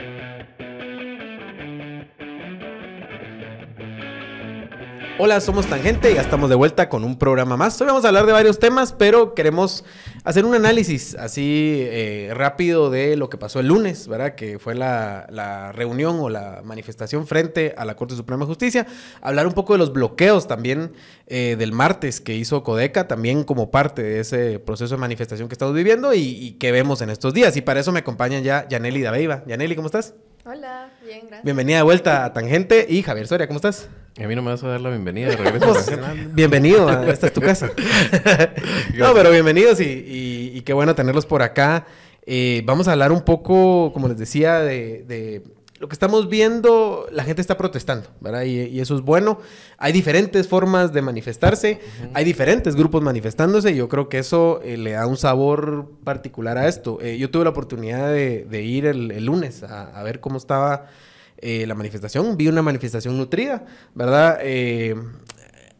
Thank you. Hola, somos Tangente y ya estamos de vuelta con un programa más. Hoy vamos a hablar de varios temas, pero queremos hacer un análisis así eh, rápido de lo que pasó el lunes, ¿verdad? Que fue la, reunión o la manifestación frente a la Corte Suprema de Justicia. Hablar un poco de los bloqueos también eh, del martes que hizo Codeca, también como parte de ese proceso de manifestación que estamos viviendo y, que vemos en estos días. Y para eso me acompañan ya Yaneli Dabeiva. Yaneli, ¿cómo estás? Hola, bien, gracias. Bienvenida de vuelta a Tangente y Javier Soria, ¿cómo estás? A mí no me vas a dar la bienvenida de regreso. bienvenido, esta es tu casa. no, pero bienvenidos y, qué bueno tenerlos por acá. Eh, vamos a hablar un poco, como les decía, de lo que estamos viendo, la gente está protestando, ¿verdad? Y, eso es bueno. Hay diferentes formas de manifestarse, hay diferentes grupos manifestándose, y yo creo que eso eh, le da un sabor particular a esto. Eh, yo tuve la oportunidad de, ir el, lunes a, ver cómo estaba eh, la manifestación, vi una manifestación nutrida, ¿verdad?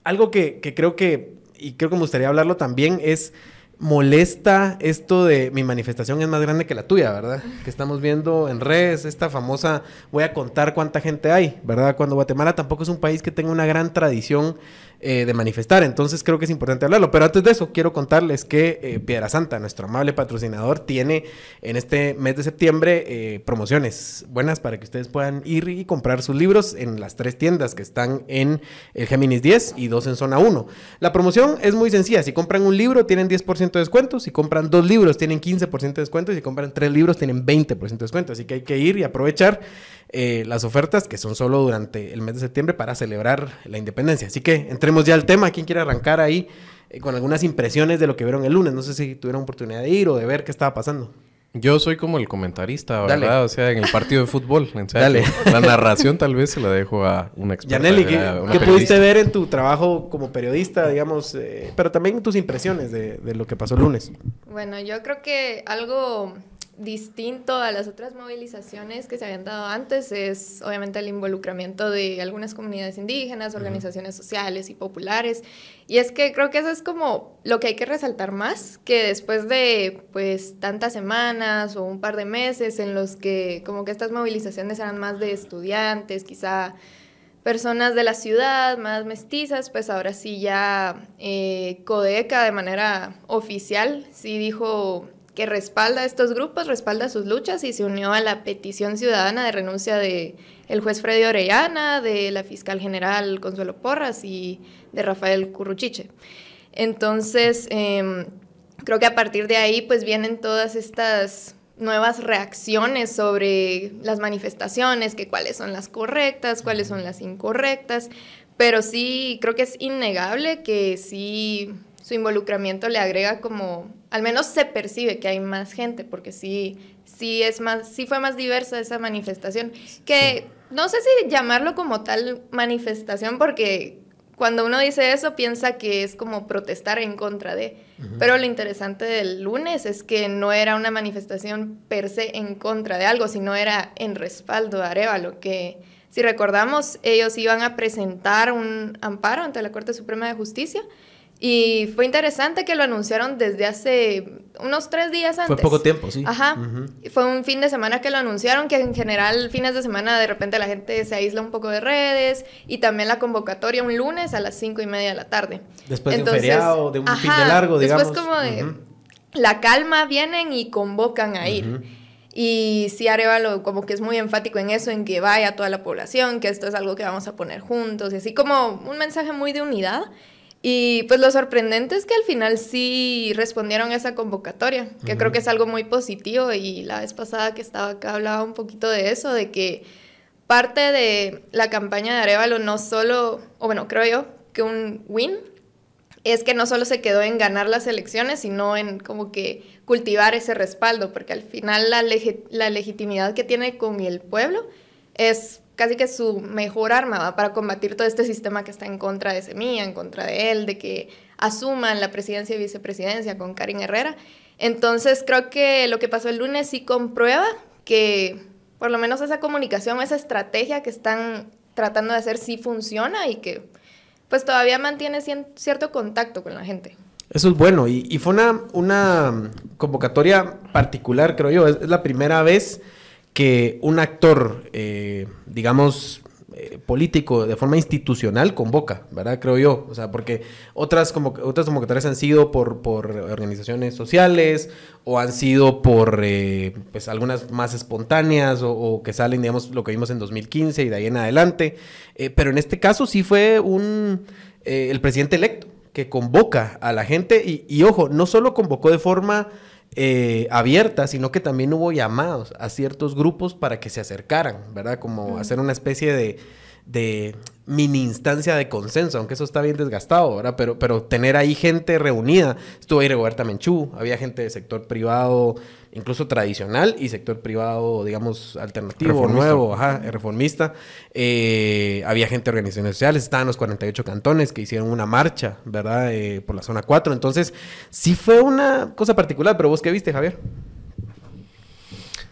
algo que, que creo que, y creo que me gustaría hablarlo también, es molesta esto de mi manifestación es más grande que la tuya, ¿verdad? Que estamos viendo en redes, esta famosa, voy a contar cuánta gente hay, ¿verdad? Cuando Guatemala tampoco es un país que tenga una gran tradición eh, de manifestar. Entonces creo que es importante hablarlo. Pero antes de eso, quiero contarles que eh, Piedra Santa, nuestro amable patrocinador, tiene en este mes de septiembre eh, promociones buenas para que ustedes puedan ir y comprar sus libros en las tres tiendas que están en el Géminis 10 y dos en zona 1. La promoción es muy sencilla. Si compran un libro, tienen 10% de descuento. Si compran dos libros, tienen 15% de descuento. Y si compran tres libros, tienen 20% de descuento. Así que hay que ir y aprovechar las ofertas que son solo durante el mes de septiembre para celebrar la independencia. Así que entre ya al tema. ¿Quién quiere arrancar ahí eh, con algunas impresiones de lo que vieron el lunes? No sé si tuvieron oportunidad de ir o de ver qué estaba pasando. Yo soy como el comentarista, ¿verdad? O sea, en el partido de fútbol. Dale. La narración tal vez se la dejo a una experta. Yaneli, ¿qué, pudiste ver en tu trabajo como periodista, digamos, eh, pero también tus impresiones de, de, lo que pasó el lunes? Bueno, yo creo que algo distinto a las otras movilizaciones que se habían dado antes es obviamente el involucramiento de algunas comunidades indígenas, organizaciones sociales y populares. Y es que creo que eso es como lo que hay que resaltar más, que después de pues tantas semanas o un par de meses en los que como que estas movilizaciones eran más de estudiantes, quizá personas de la ciudad, más mestizas, pues ahora sí ya eh, Codeca de manera oficial sí dijo que respalda a estos grupos, respalda sus luchas y se unió a la petición ciudadana de renuncia de el juez Freddy Orellana, de la fiscal general Consuelo Porras y de Rafael Curruchiche. Entonces, em, creo que a partir de ahí pues vienen todas estas nuevas reacciones sobre las manifestaciones, que cuáles son las correctas, cuáles son las incorrectas, pero sí creo que es innegable que sí su involucramiento le agrega como, al menos se percibe que hay más gente, porque sí, sí es más, sí fue más diversa esa manifestación, que no sé si llamarlo como tal manifestación, porque cuando uno dice eso piensa que es como protestar en contra de, pero lo interesante del lunes es que no era una manifestación per se en contra de algo, sino era en respaldo a Arevalo, que si recordamos, ellos iban a presentar un amparo ante la Corte Suprema de Justicia, y fue interesante que lo anunciaron desde hace unos tres días antes. Fue poco tiempo, sí. Ajá. Fue un fin de semana que lo anunciaron, que en general fines de semana de repente la gente se aísla un poco de redes y también la convocatoria un lunes a las cinco y media de la tarde. Después de un feriado, de un fin de largo, digamos. Después como de la calma vienen y convocan a ir. Y sí, Arevalo como que es muy enfático en eso, en que vaya toda la población, que esto es algo que vamos a poner juntos, y así como un mensaje muy de unidad. Y pues lo sorprendente es que al final sí respondieron a esa convocatoria, que creo que es algo muy positivo. Y la vez pasada que estaba acá hablaba un poquito de eso, de que parte de la campaña de Arevalo no solo, o bueno, creo yo, que un win es que no solo se quedó en ganar las elecciones, sino en como que cultivar ese respaldo, porque al final la, la legitimidad que tiene con el pueblo es casi que su mejor arma para combatir todo este sistema que está en contra de Semilla, en contra de él, de que asuman la presidencia y vicepresidencia con Karin Herrera. Entonces creo que lo que pasó el lunes sí comprueba que por lo menos esa comunicación, esa estrategia que están tratando de hacer sí funciona y que pues todavía mantiene cierto contacto con la gente. Eso es bueno y, fue una convocatoria particular, creo yo. es la primera vez que un actor, eh, digamos, eh, político de forma institucional convoca, ¿verdad? Creo yo. O sea, porque otras, como, otras convocatorias han sido por, por organizaciones sociales o han sido por, eh, pues, algunas más espontáneas o, que salen, digamos, lo que vimos en 2015 y de ahí en adelante. pero en este caso sí fue un, el presidente electo que convoca a la gente y, y ojo, no solo convocó de forma eh, abierta, sino que también hubo llamados a ciertos grupos para que se acercaran, ¿verdad? Como hacer una especie de, de mini instancia de consenso, aunque eso está bien desgastado, ¿verdad? Pero, pero tener ahí gente reunida. Estuvo ahí Roberta Menchú, había gente del sector privado, incluso tradicional, y sector privado, digamos, alternativo, nuevo, ajá, reformista. Eh, había gente de organizaciones sociales, estaban los 48 cantones que hicieron una marcha, ¿verdad? Eh, por la zona 4. Entonces, sí fue una cosa particular, pero vos qué viste, Javier?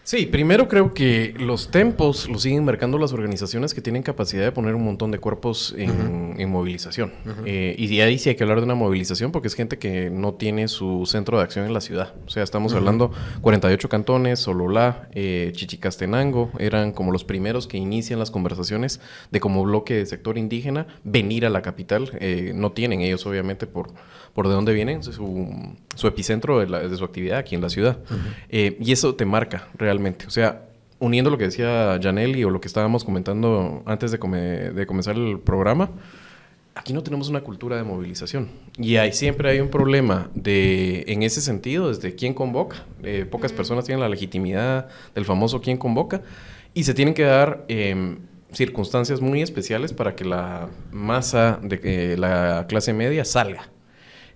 Sí, primero creo que los tempos los siguen marcando las organizaciones que tienen capacidad de poner un montón de cuerpos en, movilización. Eh, y ahí sí hay que hablar de una movilización porque es gente que no tiene su centro de acción en la ciudad. O sea, estamos hablando 48 cantones, Sololá, eh, Chichicastenango, eran como los primeros que inician las conversaciones de como bloque de sector indígena venir a la capital. Eh, no tienen ellos obviamente por por de dónde vienen, su, su epicentro de, su actividad aquí en la ciudad. Eh, y eso te marca realmente. O sea, uniendo lo que decía Janelli o lo que estábamos comentando antes de, de comenzar el programa, aquí no tenemos una cultura de movilización. Y hay, siempre hay un problema de, en ese sentido, desde quién convoca. Eh, pocas personas tienen la legitimidad del famoso quién convoca. Y se tienen que dar em, circunstancias muy especiales para que la masa de la clase media salga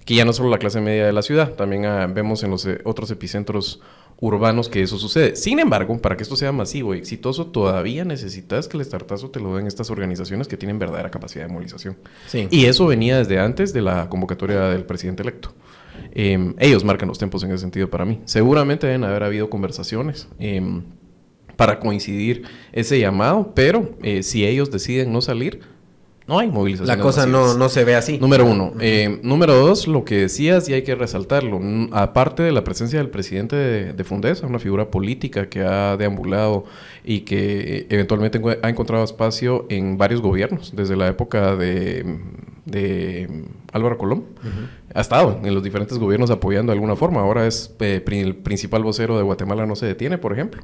que ya no solo la clase media de la ciudad, también ah, vemos en los eh, otros epicentros urbanos que eso sucede. Sin embargo, para que esto sea masivo y exitoso, todavía necesitas que el estartazo te lo den estas organizaciones que tienen verdadera capacidad de movilización. Y eso venía desde antes de la convocatoria del presidente electo. Em, ellos marcan los tiempos en ese sentido para mí. Seguramente deben haber habido conversaciones em, para coincidir ese llamado, pero eh, si ellos deciden no salir, no hay movilización. La cosa no, no, se ve así. Número uno. Eh, número dos, lo que decías y hay que resaltarlo. Aparte de la presencia del presidente de, de Fundesa, una figura política que ha deambulado y que eh, eventualmente ha encontrado espacio en varios gobiernos, desde la época de, de Álvaro Colón. Ha estado en los diferentes gobiernos apoyando de alguna forma. Ahora es eh, el principal vocero de Guatemala no se detiene, por ejemplo,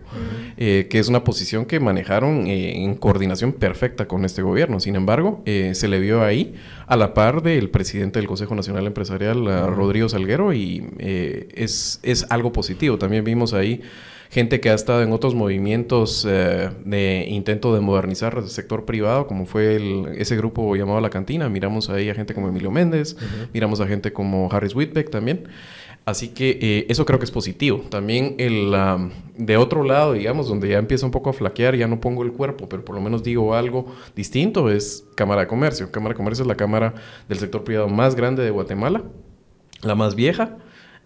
eh, que es una posición que manejaron en coordinación perfecta con este gobierno. Sin embargo, se le vio ahí a la par del presidente del Consejo Nacional Empresarial, Rodrigo Salguero, y es, es algo positivo. También vimos ahí gente que ha estado en otros movimientos eh, de intento de modernizar el sector privado, como fue ese grupo llamado La Cantina. Miramos ahí a gente como Emilio Méndez, miramos a gente como Harris Whitbeck también. Así que eh, eso creo que es positivo. También el, de otro lado, digamos, donde ya empieza un poco a flaquear, ya no pongo el cuerpo, pero por lo menos digo algo distinto, es Cámara de Comercio. Cámara de Comercio es la cámara del sector privado más grande de Guatemala, la más vieja.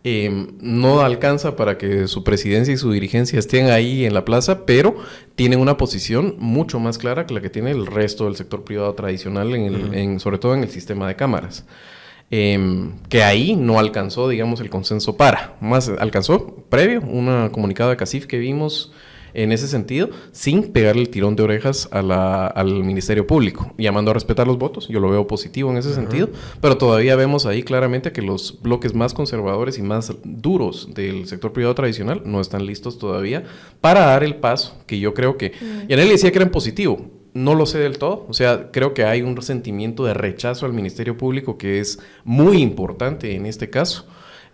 Em, no alcanza para que su presidencia y su dirigencia estén ahí en la plaza, pero tienen una posición mucho más clara que la que tiene el resto del sector privado tradicional, en sobre todo en el sistema de cámaras. Em, que ahí no alcanzó, digamos, el consenso para. Más alcanzó previo, un comunicado de CACIF que vimos en ese sentido, sin pegarle el tirón de orejas al Ministerio Público, llamando a respetar los votos. Yo lo veo positivo en ese sentido, pero todavía vemos ahí claramente que los bloques más conservadores y más duros del sector privado tradicional no están listos todavía para dar el paso que yo creo que... Y en él decía que era positivo. No lo sé del todo, o sea, creo que hay un sentimiento de rechazo al Ministerio Público que es muy importante en este caso.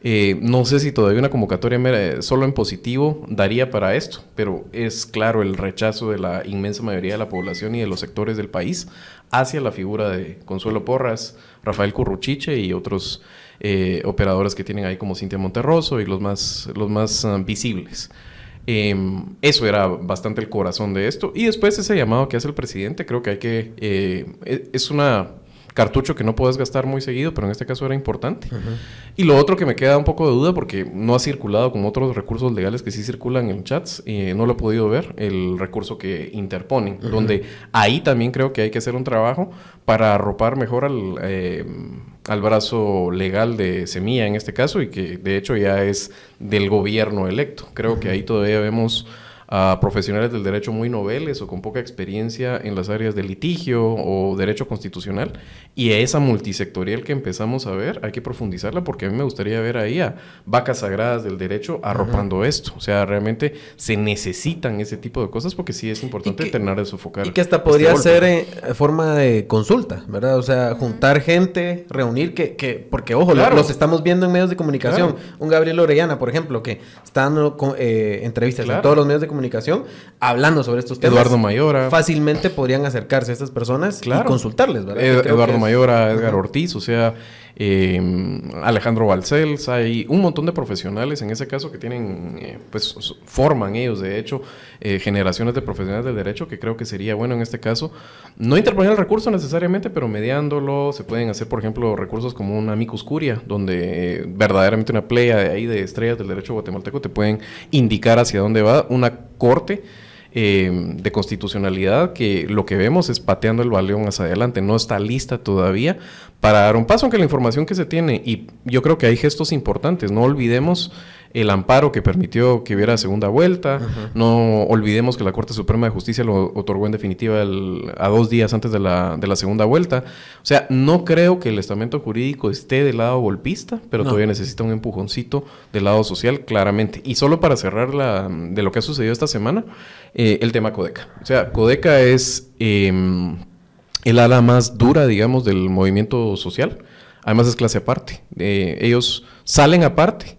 Eh, no sé si todavía una convocatoria solo en positivo daría para esto, pero es claro el rechazo de la inmensa mayoría de la población y de los sectores del país hacia la figura de Consuelo Porras, Rafael Curruchiche y otros eh, operadores que tienen ahí como Cintia Monterroso y los más, los más ah, visibles. Em, eso era bastante el corazón de esto. Y después ese llamado que hace el presidente, creo que hay que... Eh, e, es una cartucho que no puedes gastar muy seguido, pero en este caso era importante. Y lo otro que me queda un poco de duda, porque no ha circulado como otros recursos legales que sí circulan en chats, y no lo he podido ver, el recurso que interponen, donde ahí también creo que hay que hacer un trabajo para arropar mejor al, eh, al brazo legal de Semilla en este caso, y que de hecho ya es del gobierno electo. Creo que ahí todavía vemos a profesionales del derecho muy noveles o con poca experiencia en las áreas de litigio o derecho constitucional. Y esa multisectorial que empezamos a ver, hay que profundizarla porque a mí me gustaría ver ahí a vacas sagradas del derecho arropando esto. O sea, realmente se necesitan ese tipo de cosas porque sí es importante tener de sofocar. Y que hasta este podría ser en forma de consulta, ¿verdad? O sea, juntar gente, reunir, que, que porque ojo, los estamos viendo en medios de comunicación. Un Gabriel Orellana, por ejemplo, que está dando eh, entrevistas en todos los medios de comunicación comunicación hablando sobre estos temas. Eduardo Mayora. Fácilmente podrían acercarse a estas personas y consultarles, ¿verdad? Eduardo Mayora, Edgar Ortiz, o sea, eh, Alejandro Balcells, hay un montón de profesionales en ese caso que tienen, eh, pues forman ellos, de hecho, eh, generaciones de profesionales del derecho que creo que sería bueno en este caso, no interponer el recurso necesariamente, pero mediándolo, se pueden hacer, por ejemplo, recursos como una amicus curia, donde verdaderamente una playa de ahí de estrellas del derecho guatemalteco te pueden indicar hacia dónde va una corte eh, de constitucionalidad que lo que vemos es pateando el baleón hacia adelante, no está lista todavía para dar un paso, aunque la información que se tiene, y yo creo que hay gestos importantes, no olvidemos el amparo que permitió que hubiera segunda vuelta. No olvidemos que la Corte Suprema de Justicia lo otorgó en definitiva a dos días antes de la, de la, segunda vuelta. O sea, no creo que el estamento jurídico esté del lado golpista, pero todavía necesita un empujoncito del lado social, claramente. Y solo para cerrar la, de lo que ha sucedido esta semana, eh, el tema Codeca. O sea, Codeca es em, el ala más dura, digamos, del movimiento social. Además es clase aparte. Eh, ellos salen aparte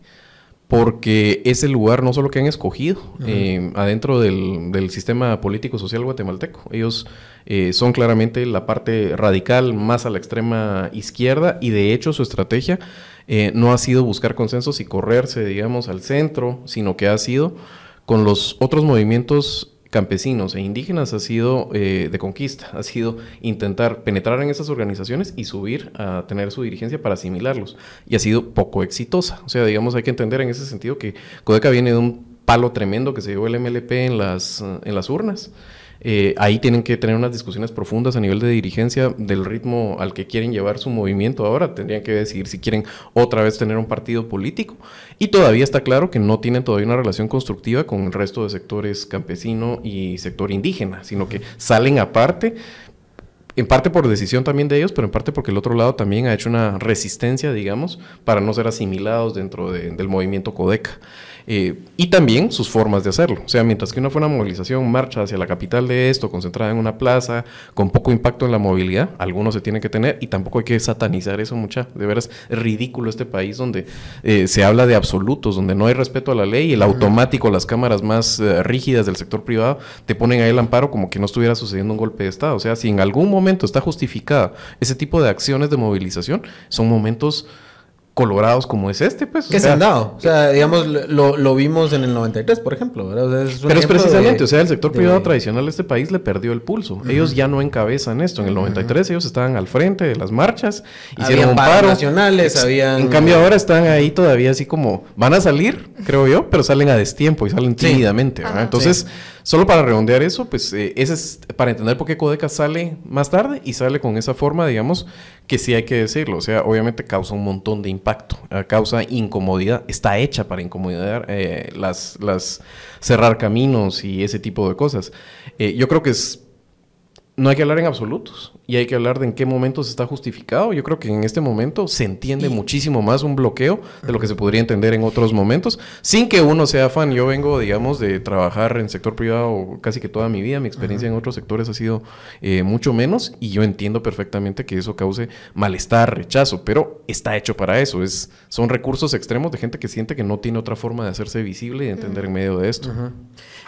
porque es el lugar no solo que han escogido eh, adentro del, sistema político-social guatemalteco. Ellos eh, son claramente la parte radical más a la extrema izquierda y de hecho su estrategia eh, no ha sido buscar consensos y correrse, digamos, al centro, sino que ha sido con los otros movimientos campesinos e indígenas ha sido eh, de conquista, ha sido intentar penetrar en esas organizaciones y subir a tener su dirigencia para asimilarlos. Y ha sido poco exitosa. O sea, digamos, hay que entender en ese sentido que Codeca viene de un palo tremendo que se llevó el MLP en las, en las urnas. Eh, ahí tienen que tener unas discusiones profundas a nivel de dirigencia del ritmo al que quieren llevar su movimiento ahora. Tendrían que decidir si quieren otra vez tener un partido político. Y todavía está claro que no tienen todavía una relación constructiva con el resto de sectores campesino y sector indígena, sino que salen aparte en parte por decisión también de ellos, pero en parte porque el otro lado también ha hecho una resistencia, digamos, para no ser asimilados dentro del movimiento Codeca. Eh, y también sus formas de hacerlo. O sea, mientras que una fue una movilización, marcha hacia la capital de esto, concentrada en una plaza, con poco impacto en la movilidad, algunos se tienen que tener y tampoco hay que satanizar eso mucha. De veras, es ridículo este país donde eh, se habla de absolutos, donde no hay respeto a la ley, el automático, las cámaras más eh, rígidas del sector privado te ponen ahí el amparo como que no estuviera sucediendo un golpe de Estado. O sea, si en algún momento está justificada ese tipo de acciones de movilización, son momentos colorados como es este, pues. Que se han dado. O sea, digamos, lo, lo, vimos en el 93, por ejemplo. pero es precisamente, o sea, el sector privado tradicional de este país le perdió el pulso. Ellos ya no encabezan esto. En el 93 ellos estaban al frente de las marchas, hicieron un paro. nacionales, habían... En cambio ahora están ahí todavía así como... Van a salir, creo yo, pero salen a destiempo y salen tímidamente. Entonces... Solo para redondear eso, pues eh, ese es para entender por qué Codeca sale más tarde y sale con esa forma, digamos, que sí hay que decirlo. O sea, obviamente causa un montón de impacto, eh, causa incomodidad, está hecha para incomodar eh, las, las cerrar caminos y ese tipo de cosas. yo creo que es no hay que hablar en absolutos y hay que hablar de en qué momento se está justificado. Yo creo que en este momento se entiende muchísimo más un bloqueo de lo que se podría entender en otros momentos, sin que uno sea fan. Yo vengo, digamos, de trabajar en sector privado casi que toda mi vida. Mi experiencia en otros sectores ha sido eh, mucho menos y yo entiendo perfectamente que eso cause malestar, rechazo, pero está hecho para eso. Es, son recursos extremos de gente que siente que no tiene otra forma de hacerse visible y de entender en medio de esto.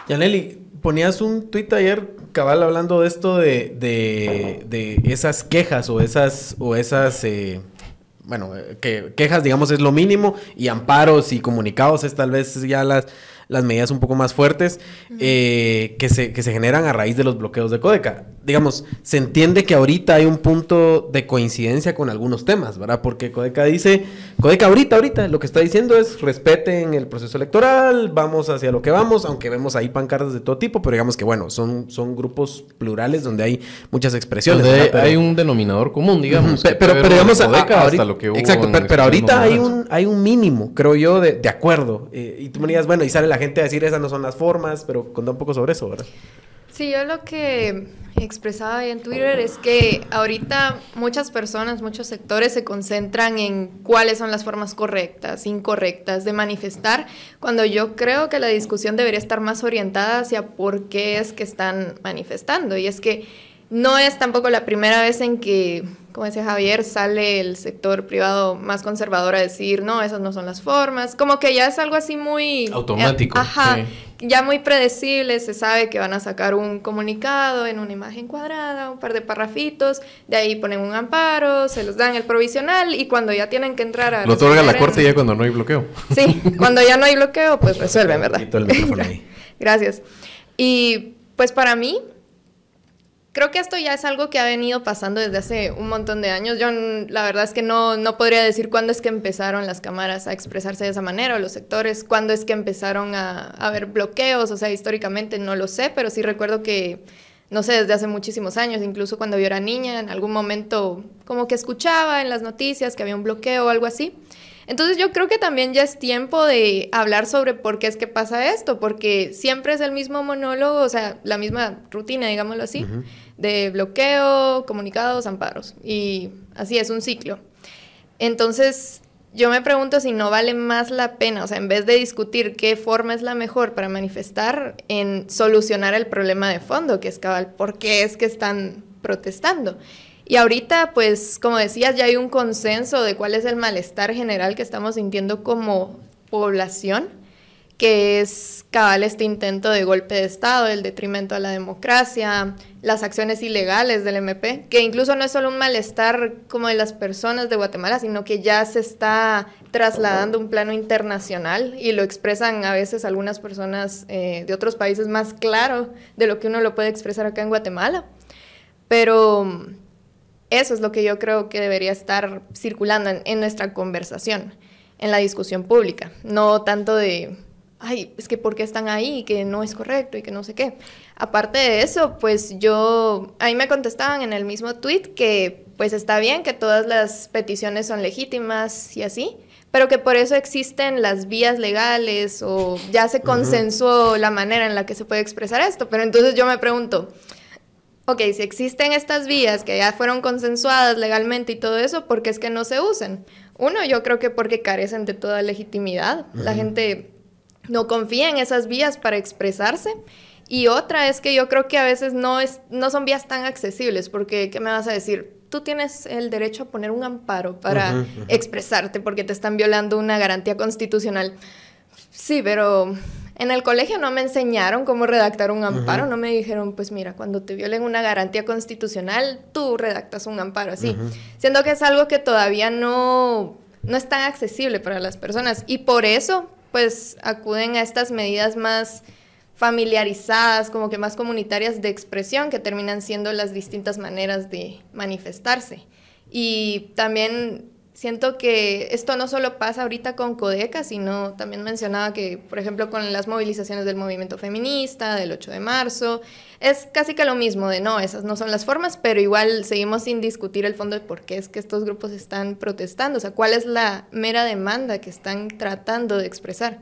Yaneli, ponías un tuit ayer, cabal, hablando de esto de, de, esas quejas o esas, o esas, eh, bueno, que quejas, digamos, es lo mínimo y amparos y comunicados es tal vez ya las las medidas un poco más fuertes eh, que, se, que se generan a raíz de los bloqueos de Codeca. Digamos, se entiende que ahorita hay un punto de coincidencia con algunos temas, ¿verdad? Porque Codeca dice, Codeca ahorita, ahorita, lo que está diciendo es respeten el proceso electoral, vamos hacia lo que vamos, aunque vemos ahí pancartas de todo tipo, pero digamos que bueno, son, son grupos plurales donde hay muchas expresiones. hay un denominador común, digamos. pero, pero, digamos, ahorita, exacto, pero, ahorita hay un, hay un mínimo, creo yo, de, acuerdo. Eh, y tú me digas, bueno, y sale la gente a decir esas no son las formas, pero contá un poco sobre eso, ¿verdad? Sí, yo lo que expresaba ahí en Twitter es que ahorita muchas personas, muchos sectores se concentran en cuáles son las formas correctas, incorrectas de manifestar, cuando yo creo que la discusión debería estar más orientada hacia por qué es que están manifestando. Y es que no es tampoco la primera vez en que, como decía Javier, sale el sector privado más conservador a decir, no, esas no son las formas. Como que ya es algo así muy... Automático. Eh, ajá. Ya muy predecible, se sabe que van a sacar un comunicado en una imagen cuadrada, un par de parrafitos, de ahí ponen un amparo, se los dan el provisional y cuando ya tienen que entrar a... Lo otorga la corte ya cuando no hay bloqueo. Sí, cuando ya no hay bloqueo, pues resuelven, ¿verdad? Gracias. Y pues para mí, Creo que esto ya es algo que ha venido pasando desde hace un montón de años. Yo la verdad es que no, no podría decir cuándo es que empezaron las cámaras a expresarse de esa manera o los sectores, cuándo es que empezaron a, haber bloqueos, o sea, históricamente no lo sé, pero sí recuerdo que, no sé, desde hace muchísimos años, incluso cuando yo era niña, en algún momento como que escuchaba en las noticias que había un bloqueo o algo así. Entonces yo creo que también ya es tiempo de hablar sobre por qué es que pasa esto, porque siempre es el mismo monólogo, o sea, la misma rutina, digámoslo así, de bloqueo, comunicados, amparos. Y así es un ciclo. Entonces yo me pregunto si no vale más la pena, o sea, en vez de discutir qué forma es la mejor para manifestar, en solucionar el problema de fondo, que es cabal, por qué es que están protestando. Y ahorita, pues, como decías, ya hay un consenso de cuál es el malestar general que estamos sintiendo como población, que es cabal este intento de golpe de Estado, el detrimento a la democracia, las acciones ilegales del MP, que incluso no es solo un malestar como de las personas de Guatemala, sino que ya se está trasladando a un plano internacional y lo expresan a veces algunas personas eh, de otros países más claro de lo que uno lo puede expresar acá en Guatemala. Pero eso es lo que yo creo que debería estar circulando en, nuestra conversación, en la discusión pública, no tanto de, ay, es que por qué están ahí, que no es correcto y que no sé qué. Aparte de eso, pues yo, ahí me contestaban en el mismo tweet que pues está bien que todas las peticiones son legítimas y así, pero que por eso existen las vías legales o ya se consensuó la manera en la que se puede expresar esto. Pero entonces yo me pregunto, ok, si existen estas vías que ya fueron consensuadas legalmente y todo eso, ¿por qué es que no se usan? Uno, yo creo que porque carecen de toda legitimidad. La gente no confía en esas vías para expresarse. Y otra es que yo creo que a veces no, es, no son vías tan accesibles, porque ¿qué me vas a decir? Tú tienes el derecho a poner un amparo para expresarte porque te están violando una garantía constitucional. Sí, pero en el colegio no me enseñaron cómo redactar un amparo, no me dijeron, pues mira, cuando te violen una garantía constitucional, tú redactas un amparo así, siendo que es algo que todavía no, no es tan accesible para las personas y por eso pues acuden a estas medidas más familiarizadas, como que más comunitarias de expresión, que terminan siendo las distintas maneras de manifestarse. Y también siento que esto no solo pasa ahorita con Codeca, sino también mencionaba que, por ejemplo, con las movilizaciones del movimiento feminista, del 8 de marzo, es casi que lo mismo de no, esas no son las formas, pero igual seguimos sin discutir el fondo de por qué es que estos grupos están protestando, o sea, cuál es la mera demanda que están tratando de expresar.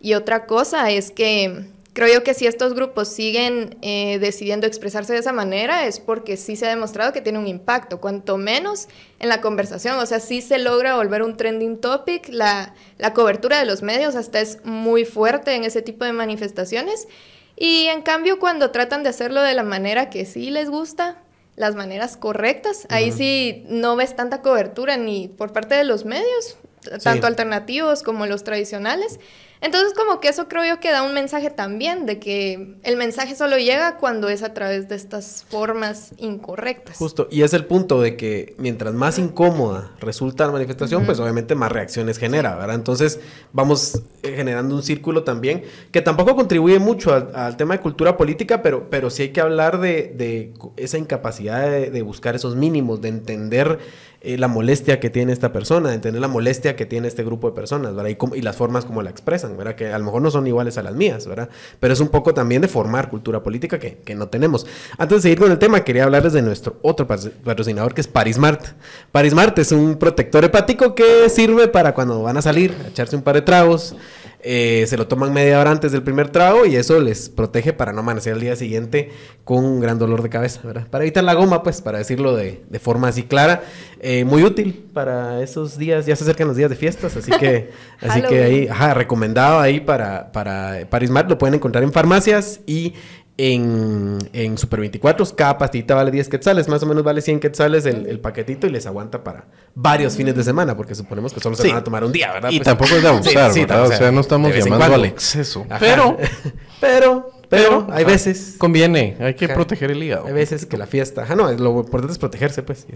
Y otra cosa es que creo yo que si estos grupos siguen eh, decidiendo expresarse de esa manera es porque sí se ha demostrado que tiene un impacto, cuanto menos en la conversación, o sea, sí se logra volver un trending topic, la, la cobertura de los medios hasta es muy fuerte en ese tipo de manifestaciones. Y en cambio cuando tratan de hacerlo de la manera que sí les gusta, las maneras correctas, ahí sí no ves tanta cobertura ni por parte de los medios, tanto alternativos como los tradicionales. Entonces, como que eso creo yo que da un mensaje también de que el mensaje solo llega cuando es a través de estas formas incorrectas. Justo, y es el punto de que mientras más incómoda resulta la manifestación, pues obviamente más reacciones genera, ¿verdad? Entonces, vamos eh, generando un círculo también que tampoco contribuye mucho al, tema de cultura política, pero, pero sí hay que hablar de, esa incapacidad de, de buscar esos mínimos, de entender eh, la molestia que tiene esta persona, entender la molestia que tiene este grupo de personas, ¿verdad? Y, las formas como la expresan, ¿verdad? Que a lo mejor no son iguales a las mías, ¿verdad? Pero es un poco también de formar cultura política que, que no tenemos. Antes de seguir con el tema, quería hablarles de nuestro otro patrocinador que es Parismart. Parismart es un protector hepático que sirve para cuando van a salir, echarse un par de tragos eh, se lo toman media hora antes del primer trago y eso les protege para no amanecer al día siguiente con un gran dolor de cabeza, ¿verdad? Para evitar la goma, pues, para decirlo de, de forma así clara. Eh, muy útil para esos días, ya se acercan los días de fiestas, así que, así que ahí, ajá, recomendado ahí para, para Paris Mart, lo pueden encontrar en farmacias y en, en Super 24. Cada pastita vale 10 quetzales, más o menos vale 100 quetzales el, el paquetito y les aguanta para varios fines de semana, porque suponemos que solo se Sí. van a tomar un día, ¿verdad? Y Pues- tampoco es de abusar, Sí, ¿verdad? o O sea, sea, no estamos llamando al exceso. Ajá. Pero, pero, pero, hay ajá, veces, Conviene, hay que Ajá. proteger el hígado. hay veces que la fiesta, ajá, no, lo importante es protegerse, pues,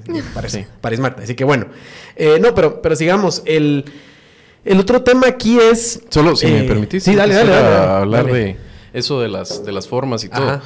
Sí. para Ismarta. Así que bueno, Eh, no, pero, pero sigamos, el, el otro tema aquí es... Solo si me eh, permitís. Sí, dale, dale, quisiera dale, dale, hablar dale. de eso de las, de las formas y todo. Ajá.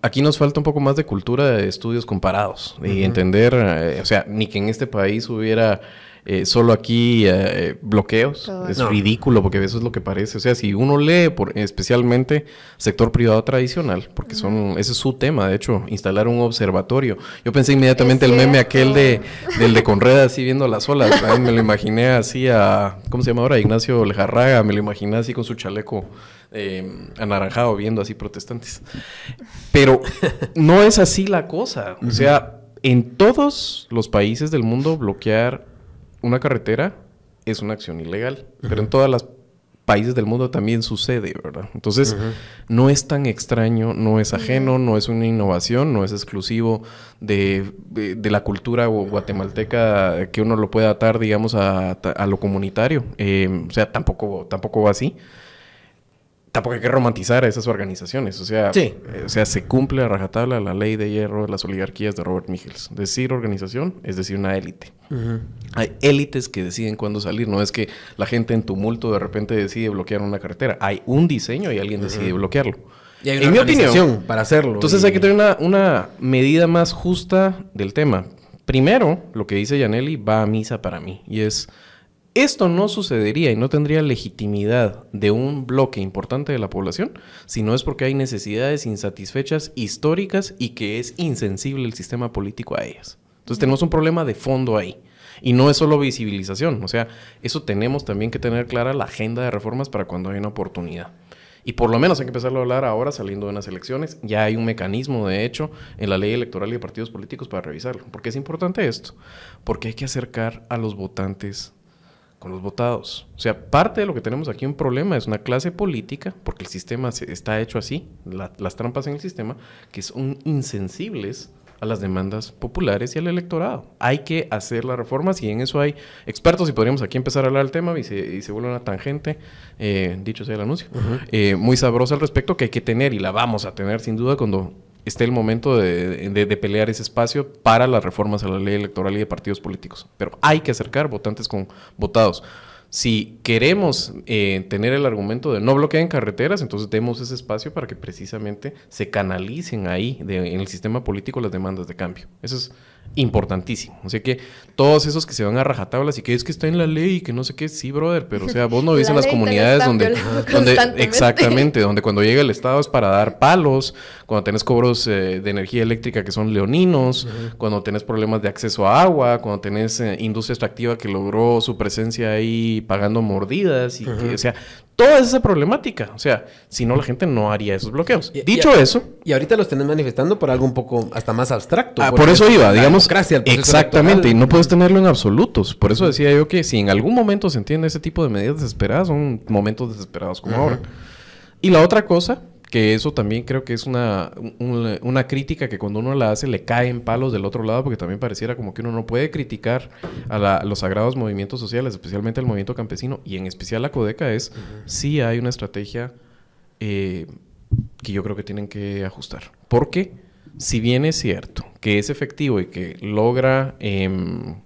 Aquí nos falta un poco más de cultura de estudios comparados y entender, eh, o sea, ni que en este país hubiera eh, solo aquí eh, bloqueos. Es No. ridículo porque eso es lo que parece. O sea, si uno lee por especialmente sector privado tradicional, porque son ese es su tema, de hecho, instalar un observatorio. Yo pensé inmediatamente el meme aquel de del de Conreda así viendo las olas. ¿sabes? Me lo imaginé así a ¿cómo se llama ahora? Ignacio Lejarraga, me lo imaginé así con su chaleco eh, anaranjado viendo así protestantes. Pero no es así la cosa. O sea, en todos los países del mundo bloquear una carretera es una acción ilegal. Pero en todos los países del mundo también sucede, ¿verdad? Entonces, no es tan extraño, no es ajeno, no es una innovación, no es exclusivo de, de- de la cultura gu- guatemalteca que uno lo puede atar, digamos, a, a lo comunitario. Eh, o sea, tampoco, tampoco va así tampoco hay que romantizar a esas organizaciones. O sea, Sí. eh, o sea, se cumple a rajatabla la ley de hierro de las oligarquías de Robert Michels. Decir organización es decir una élite. Hay élites que deciden cuándo salir. No es que la gente en tumulto de repente decide bloquear una carretera. Hay un diseño y alguien decide bloquearlo. Y hay una en mi opinión, para hacerlo. entonces y- hay que tener una, una medida más justa del tema. Primero, lo que dice Yaneli va a misa para mí. Y es, esto no sucedería y no tendría legitimidad de un bloque importante de la población si no es porque hay necesidades insatisfechas históricas y que es insensible el sistema político a ellas. Entonces tenemos un problema de fondo ahí. Y no es solo visibilización. O sea, eso tenemos también que tener clara la agenda de reformas para cuando hay una oportunidad. Y por lo menos hay que empezarlo a hablar ahora saliendo de unas elecciones. Ya hay un mecanismo, de hecho, en la ley electoral y de partidos políticos para revisarlo. ¿Por qué es importante esto? Porque hay que acercar a los votantes con los votados. O sea, parte de lo que tenemos aquí un problema es una clase política, porque el sistema se- está hecho así, la- las trampas en el sistema, que son insensibles a las demandas populares y al electorado. Hay que hacer las reformas y en eso hay expertos y podríamos aquí empezar a hablar del tema y se, y se vuelve una tangente, eh, dicho sea el anuncio, eh, muy sabrosa al respecto que hay que tener y la vamos a tener sin duda cuando esté el momento de, de- de pelear ese espacio para las reformas a la ley electoral y de partidos políticos. Pero hay que acercar votantes con votados. Si queremos eh, tener el argumento de no bloqueen carreteras, entonces demos ese espacio para que precisamente se canalicen ahí de- en el sistema político las demandas de cambio. Eso es importantísimo. O sea que todos esos que se van a rajatablas y que es que está en la ley y que no sé qué, sí, brother, pero o sea, vos no vivís La en las comunidades donde, donde exactamente, donde cuando llega el Estado es para dar palos, cuando tenés cobros eh, de energía eléctrica que son leoninos, cuando tenés problemas de acceso a agua, cuando tenés eh, industria extractiva que logró su presencia ahí pagando mordidas y que, o sea, toda esa problemática, o sea, si no la gente no haría esos bloqueos. Y- y- Dicho eso, Y ahorita lo estén manifestando por algo un poco hasta más abstracto. Ah, por eso es iba, digamos. Exactamente, y no puedes tenerlo en absolutos. Por eso decía yo que si en algún momento se entiende ese tipo de medidas desesperadas, son momentos desesperados como ahora. Y la otra cosa, que eso también creo que es una, un- una crítica que cuando uno la hace le caen palos del otro lado, porque también pareciera como que uno no puede criticar a, la- a los sagrados movimientos sociales, especialmente el movimiento campesino, y en especial la Codeca, es sí hay una estrategia eh, que yo creo que tienen que ajustar. Porque si bien es cierto que es efectivo y que logra, em,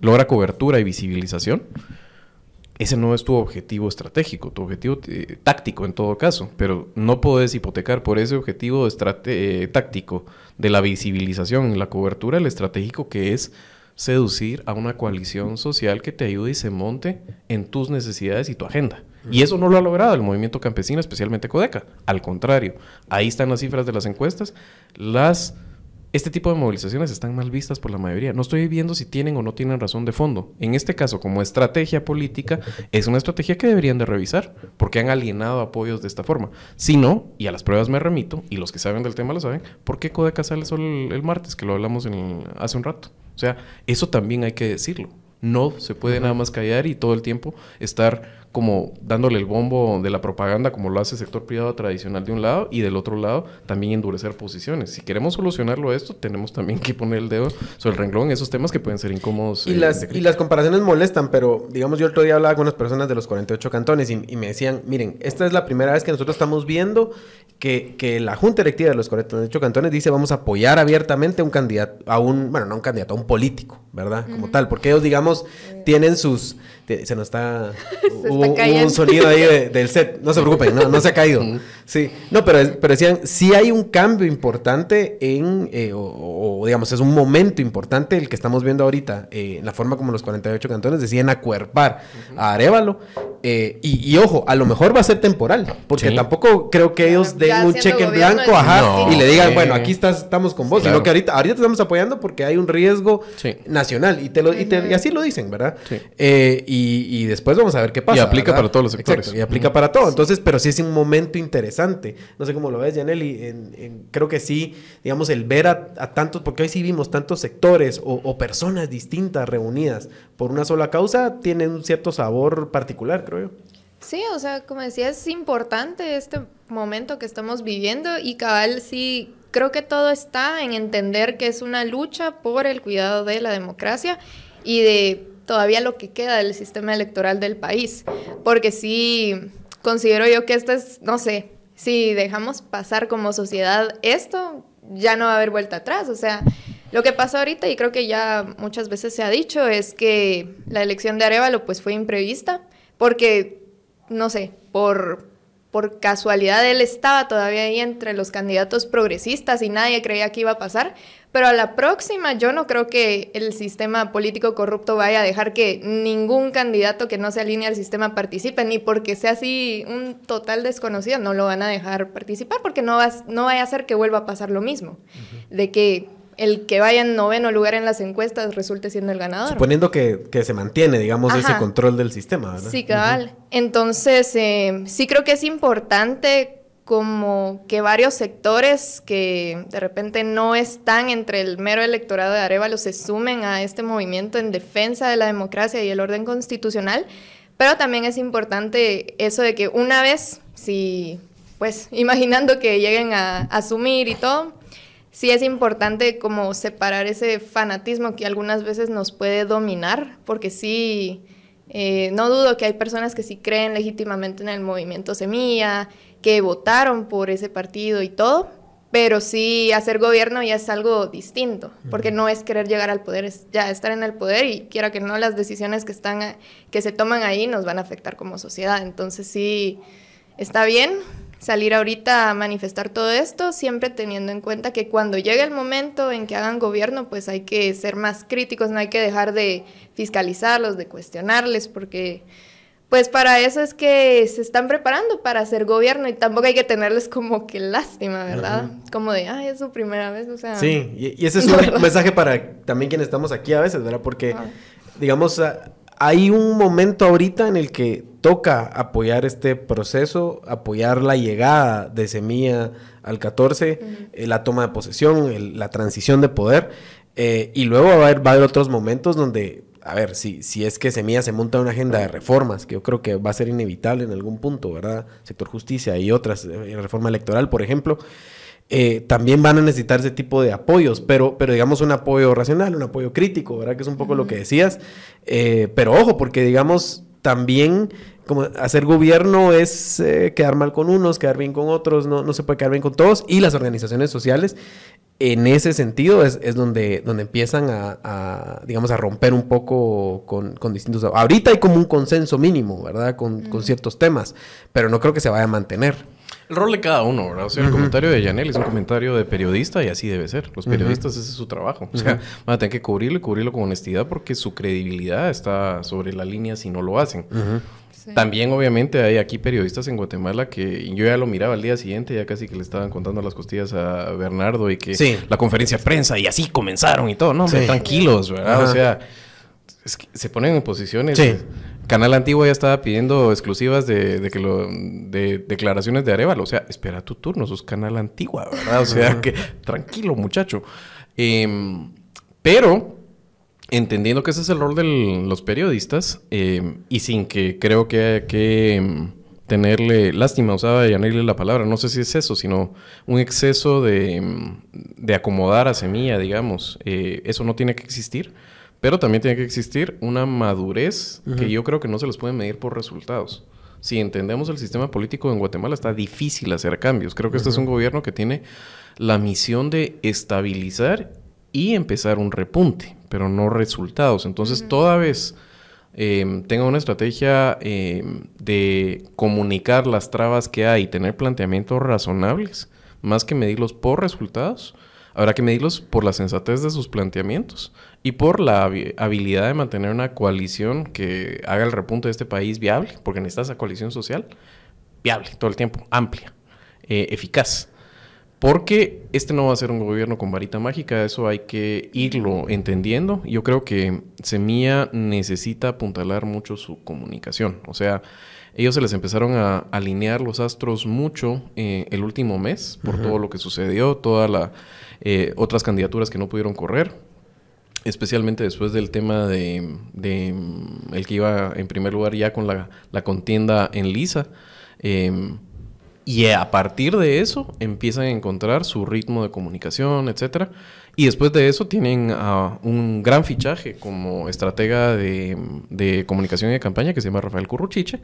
logra cobertura y visibilización, ese no es tu objetivo estratégico, tu objetivo eh, táctico en todo caso, pero no puedes hipotecar por ese objetivo eh, táctico de la visibilización la cobertura el estratégico que es seducir a una coalición social que te ayude y se monte en tus necesidades y tu agenda. Y eso no lo ha logrado el movimiento campesino, especialmente Codeca. Al contrario, ahí están las cifras de las encuestas. Las este tipo de movilizaciones están mal vistas por la mayoría. No estoy viendo si tienen o no tienen razón de fondo. En este caso, como estrategia política, es una estrategia que deberían de revisar, porque han alienado apoyos de esta forma. Si no, y a las pruebas me remito, y los que saben del tema lo saben, ¿por qué Codeca sale solo el, martes, que lo hablamos en hace un rato? O sea, eso también hay que decirlo. No se puede nada más callar y todo el tiempo estar como dándole el bombo de la propaganda como lo hace el sector privado tradicional de un lado y del otro lado también endurecer posiciones. Si queremos solucionarlo esto, tenemos también que poner el dedo sobre el renglón en esos temas que pueden ser incómodos. Y, eh, las, y las comparaciones molestan, pero digamos yo el otro día hablaba con unas personas de los 48 cantones y, me decían, miren, esta es la primera vez que nosotros estamos viendo que, que la Junta Electiva de los 48 cantones dice vamos a apoyar abiertamente a un candidato, a un, bueno, no a un candidato, a un político, ¿verdad? Como tal, porque ellos digamos tienen sus se nos está... hubo, un sonido ahí del set. No se preocupen, no, no se ha caído. Sí. No, pero, pero decían, sí hay un cambio importante en, eh, o, digamos, es un momento importante el que estamos viendo ahorita, eh, en la forma como los 48 cantones deciden acuerpar a Arevalo. Eh, y, ojo, a lo mejor va a ser temporal, porque tampoco creo que ellos den un cheque en blanco, ajá, y le digan, bueno, aquí estás, estamos con vos, sino que ahorita, ahorita te estamos apoyando porque hay un riesgo nacional, y, te lo, y, te, y así lo dicen, ¿verdad? Eh, y, después vamos a ver qué pasa. Y aplica para todos los sectores. y aplica para todo. Entonces, pero sí es un momento interesante. No sé cómo lo ves, Janely. En, creo que sí, digamos, el ver a, tantos, porque hoy sí vimos tantos sectores o, personas distintas reunidas por una sola causa, tiene un cierto sabor particular, creo yo. Sí, o sea, como decía, es importante este momento que estamos viviendo y cabal sí creo que todo está en entender que es una lucha por el cuidado de la democracia y de todavía lo que queda del sistema electoral del país. Porque sí, considero yo que esto es, no sé, si dejamos pasar como sociedad esto, ya no va a haber vuelta atrás. O sea, lo que pasa ahorita, y creo que ya muchas veces se ha dicho, es que la elección de Arevalo pues fue imprevista, porque, no sé, por, por casualidad él estaba todavía ahí entre los candidatos progresistas y nadie creía que iba a pasar, pero a la próxima yo no creo que el sistema político corrupto vaya a dejar que ningún candidato que no se alinee al sistema participe, ni porque sea así un total desconocido, no lo van a dejar participar, porque no, va, no vaya a ser que vuelva a pasar lo mismo, de que el que vaya en noveno lugar en las encuestas resulte siendo el ganador. Suponiendo que, se mantiene, digamos, ese control del sistema, ¿verdad? Sí, cabal. Entonces, eh, sí creo que es importante como que varios sectores que de repente no están entre el mero electorado de Arevalo se sumen a este movimiento en defensa de la democracia y el orden constitucional, pero también es importante eso de que una vez, si, pues imaginando que lleguen a, asumir y todo, sí es importante como separar ese fanatismo que algunas veces nos puede dominar, porque sí, eh, no dudo que hay personas que sí creen legítimamente en el movimiento Semilla, que votaron por ese partido y todo, pero sí hacer gobierno ya es algo distinto, porque no es querer llegar al poder, es ya estar en el poder y quiera que no las decisiones que están que se toman ahí nos van a afectar como sociedad. Entonces sí está bien salir ahorita a manifestar todo esto, siempre teniendo en cuenta que cuando llegue el momento en que hagan gobierno, pues hay que ser más críticos, no hay que dejar de fiscalizarlos, de cuestionarles, porque pues para eso es que se están preparando para hacer gobierno y tampoco hay que tenerles como que lástima, ¿verdad? Como de, ay, es su primera vez, o sea... Sí, y, ese es un mensaje para también quienes estamos aquí a veces, ¿verdad? Porque, digamos, hay un momento ahorita en el que toca apoyar este proceso, apoyar la llegada de Semilla al 14, eh, la toma de posesión, la transición de poder, eh, y luego va a, haber, va a haber otros momentos donde a ver, si, si es que Semilla se monta una agenda de reformas, que yo creo que va a ser inevitable en algún punto, ¿verdad? Sector justicia y otras, eh, reforma electoral, por ejemplo, eh, también van a necesitar ese tipo de apoyos, pero, pero digamos un apoyo racional, un apoyo crítico, ¿verdad? Que es un poco lo que decías. Eh, pero ojo, porque digamos, también como hacer gobierno es quedar mal con unos, quedar bien con otros, no, no se puede quedar bien con todos, y las organizaciones sociales en ese sentido es, donde, donde empiezan a, digamos, a romper un poco con, distintos... Ahorita hay como un consenso mínimo, ¿verdad? Con, ciertos temas, pero no creo que se vaya a mantener. El rol de cada uno, ¿verdad? O sea, el comentario de Yanel es un comentario de periodista y así debe ser. Los periodistas, ese es su trabajo. O sea, van a tener que cubrirlo y cubrirlo con honestidad porque su credibilidad está sobre la línea si no lo hacen. También, obviamente, hay aquí periodistas en Guatemala que yo ya lo miraba al día siguiente, ya casi que le estaban contando las costillas a Bernardo y que la conferencia de prensa y así comenzaron y todo. No, tranquilos, ¿verdad? O sea, se ponen en posiciones. Canal Antiguo ya estaba pidiendo exclusivas de, que lo, de declaraciones de Arevalo. O sea, espera tu turno, sos Canal Antigua, ¿verdad? O sea, que tranquilo, muchacho. Em, pero entendiendo que ese es el rol de los periodistas em, y sin que creo que haya que em, tenerle lástima, usaba añadirle la palabra, no sé si es eso, sino un exceso de, em, de acomodar a semilla, digamos. Eh, eso no tiene que existir, pero también tiene que existir una madurez que yo creo que no se los puede medir por resultados. Si entendemos el sistema político en Guatemala, está difícil hacer cambios. Creo que este es un gobierno que tiene la misión de estabilizar y empezar un repunte pero no resultados. Entonces, toda vez eh, tenga una estrategia em, de comunicar las trabas que hay y tener planteamientos razonables, más que medirlos por resultados, habrá que medirlos por la sensatez de sus planteamientos y por la habilidad de mantener una coalición que haga el repunte de este país viable, porque necesita esa coalición social viable todo el tiempo, amplia, eh, eficaz. Porque este no va a ser un gobierno con varita mágica, eso hay que irlo entendiendo. Yo creo que Semilla necesita apuntalar mucho su comunicación. O sea, ellos se les empezaron a alinear los astros mucho eh, el último mes por todo lo que sucedió, todas las eh, otras candidaturas que no pudieron correr, especialmente después del tema de, el que iba en primer lugar ya con la, la contienda en Lisa. Em, y a partir de eso empiezan a encontrar su ritmo de comunicación, etcétera. Y después de eso tienen uh, un gran fichaje como estratega de, comunicación y de campaña que se llama Rafael Curruchiche.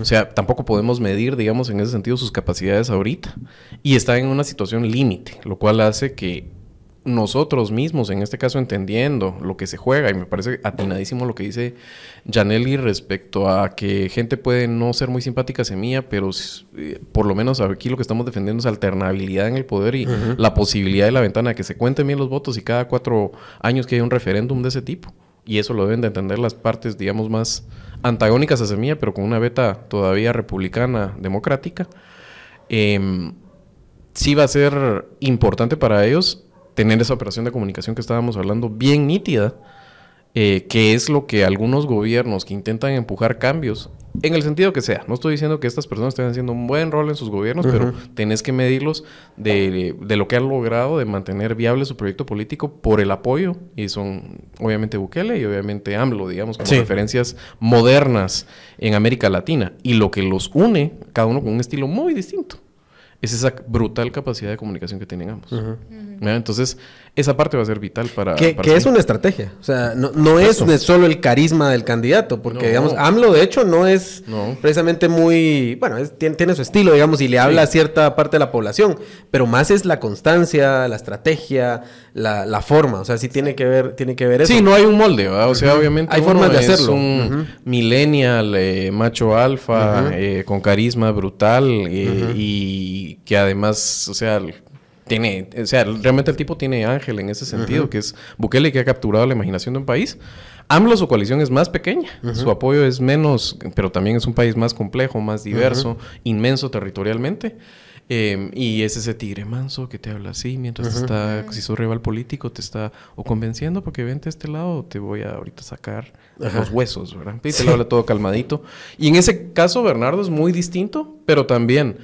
O sea, tampoco podemos medir, digamos, en ese sentido sus capacidades ahorita. Y está en una situación límite, lo cual hace que nosotros mismos, en este caso entendiendo lo que se juega, y me parece atinadísimo lo que dice Janelli respecto a que gente puede no ser muy simpática a mía, pero eh, por lo menos aquí lo que estamos defendiendo es alternabilidad en el poder y la posibilidad de la ventana de que se cuenten bien los votos y cada cuatro años que haya un referéndum de ese tipo. Y eso lo deben de entender las partes, digamos, más antagónicas a Semilla, pero con una beta todavía republicana, democrática. Eh, sí va a ser importante para ellos tener esa operación de comunicación que estábamos hablando bien nítida, eh, que es lo que algunos gobiernos que intentan empujar cambios, en el sentido que sea, no estoy diciendo que estas personas estén haciendo un buen rol en sus gobiernos, pero tenés que medirlos de, lo que han logrado de mantener viable su proyecto político por el apoyo, y son obviamente Bukele y obviamente AMLO, digamos, como referencias modernas en América Latina, y lo que los une, cada uno con un estilo muy distinto es esa brutal capacidad de comunicación que tienen ambos. Entonces, esa parte va a ser vital para... Que, es una estrategia. O sea, no, es solo el carisma del candidato, porque, digamos, AMLO, de hecho, no es precisamente muy... Bueno, tiene, su estilo, digamos, y le habla a cierta parte de la población, pero más es la constancia, la estrategia, la, forma. O sea, sí tiene que ver, tiene que ver eso. Sí, no hay un molde, O sea, obviamente... Hay formas de hacerlo. un millennial, eh, macho alfa, eh, con carisma brutal eh, y que además, o sea tiene, o sea, realmente el tipo tiene ángel en ese sentido, que es Bukele que ha capturado la imaginación de un país. AMLO, su coalición es más pequeña, su apoyo es menos, pero también es un país más complejo, más diverso, inmenso territorialmente. Em, y es ese tigre manso que te habla así mientras está, si su rival político te está o convenciendo porque vente a este lado, te voy a ahorita sacar los huesos, ¿verdad? Y te lo habla todo calmadito. Y en ese caso, Bernardo es muy distinto, pero también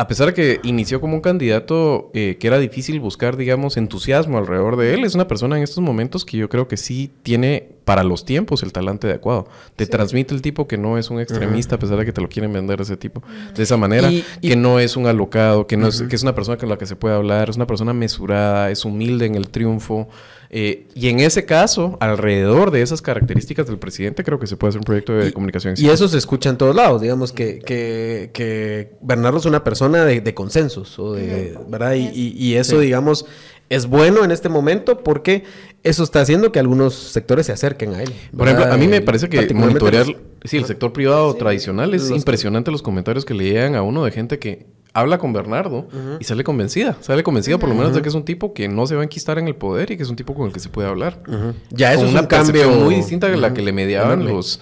a pesar de que inició como un candidato eh, que era difícil buscar, digamos, entusiasmo alrededor de él, es una persona en estos momentos que yo creo que sí tiene para los tiempos el talante adecuado. Te transmite el tipo que no es un extremista, a pesar de que te lo quieren vender ese tipo. De esa manera, que no es un alocado, que, no es, que es una persona con la que se puede hablar, es una persona mesurada, es humilde en el triunfo. Eh, y en ese caso, alrededor de esas características del presidente, creo que se puede hacer un proyecto de comunicación. Y eso se escucha en todos lados, digamos que, que, que Bernardo es una persona de, consensos, o de, ¿verdad? Y, y, eso, digamos, es bueno en este momento porque eso está haciendo que algunos sectores se acerquen a él. Por ejemplo, a mí me parece que monitorear, sí, el sector privado tradicional es impresionante los comentarios que le llegan a uno de gente que habla con Bernardo y sale convencida. Sale convencida por lo menos de que es un tipo que no se va a enquistar en el poder y que es un tipo con el que se puede hablar. Ya eso es un cambio muy distinta a la que le mediaban los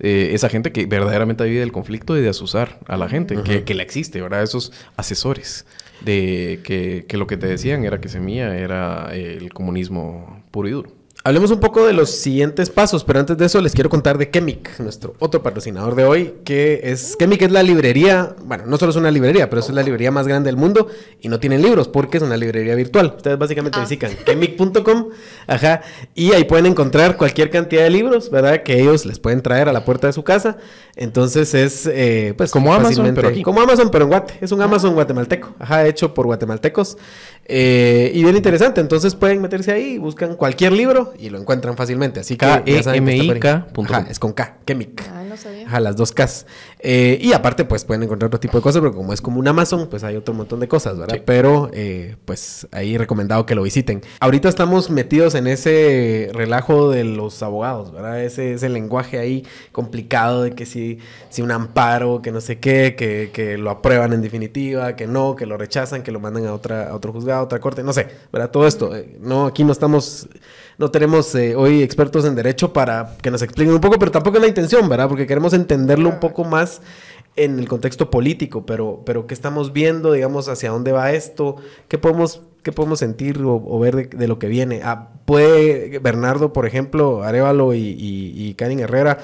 eh, esa gente que verdaderamente vive del conflicto y de asusar a la gente, que, que la existe, ¿verdad? Esos asesores de que, que, lo que te decían era que Semilla era el comunismo puro y duro. Hablemos un poco de los siguientes pasos, pero antes de eso les quiero contar de Chemic, nuestro otro patrocinador de hoy, que es Chemic es la librería, bueno, no solo es una librería, pero es la librería más grande del mundo y no tienen libros porque es una librería virtual. Ustedes básicamente ah. visitan chemic.com, ajá, y ahí pueden encontrar cualquier cantidad de libros, ¿verdad? Que ellos les pueden traer a la puerta de su casa. Entonces es, eh, pues, como Amazon, pero aquí. Como Amazon, pero en Guate. Es un Amazon guatemalteco, ajá, hecho por guatemaltecos. Eh, y bien interesante, entonces pueden meterse ahí, buscan cualquier libro y lo encuentran fácilmente. Así que e m i k es con K, Chemic. Ah, no sabía. Ajá, las dos Ks. Eh, y aparte, pues pueden encontrar otro tipo de cosas, porque como es como un Amazon, pues hay otro montón de cosas, ¿verdad? Pero, eh, pues ahí recomendado que lo visiten. Ahorita estamos metidos en ese relajo de los abogados, ¿verdad? Ese, ese lenguaje ahí complicado de que si, si un amparo, que no sé qué, que, que lo aprueban en definitiva, que no, que lo rechazan, que lo mandan a, otra, a otro juzgado otra corte, no sé, ¿verdad? Todo esto. Eh, no, aquí no estamos, no tenemos eh, hoy expertos en derecho para que nos expliquen un poco, pero tampoco es la intención, ¿verdad? Porque queremos entenderlo un poco más en el contexto político, pero, pero ¿qué estamos viendo, digamos, hacia dónde va esto? ¿Qué podemos, qué podemos sentir o, ver de, lo que viene? Ah, ¿Puede Bernardo, por ejemplo, Arevalo y, y, Karin Herrera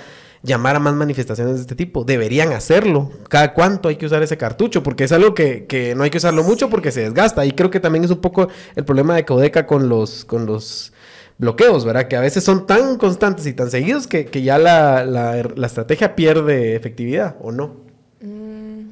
llamar a más manifestaciones de este tipo. Deberían hacerlo. ¿Cada cuánto hay que usar ese cartucho? Porque es algo que, no hay que usarlo mucho porque se desgasta. Y creo que también es un poco el problema de Codeca con los, con los bloqueos, ¿verdad? Que a veces son tan constantes y tan seguidos que, ya la, estrategia pierde efectividad, ¿o no? Mm,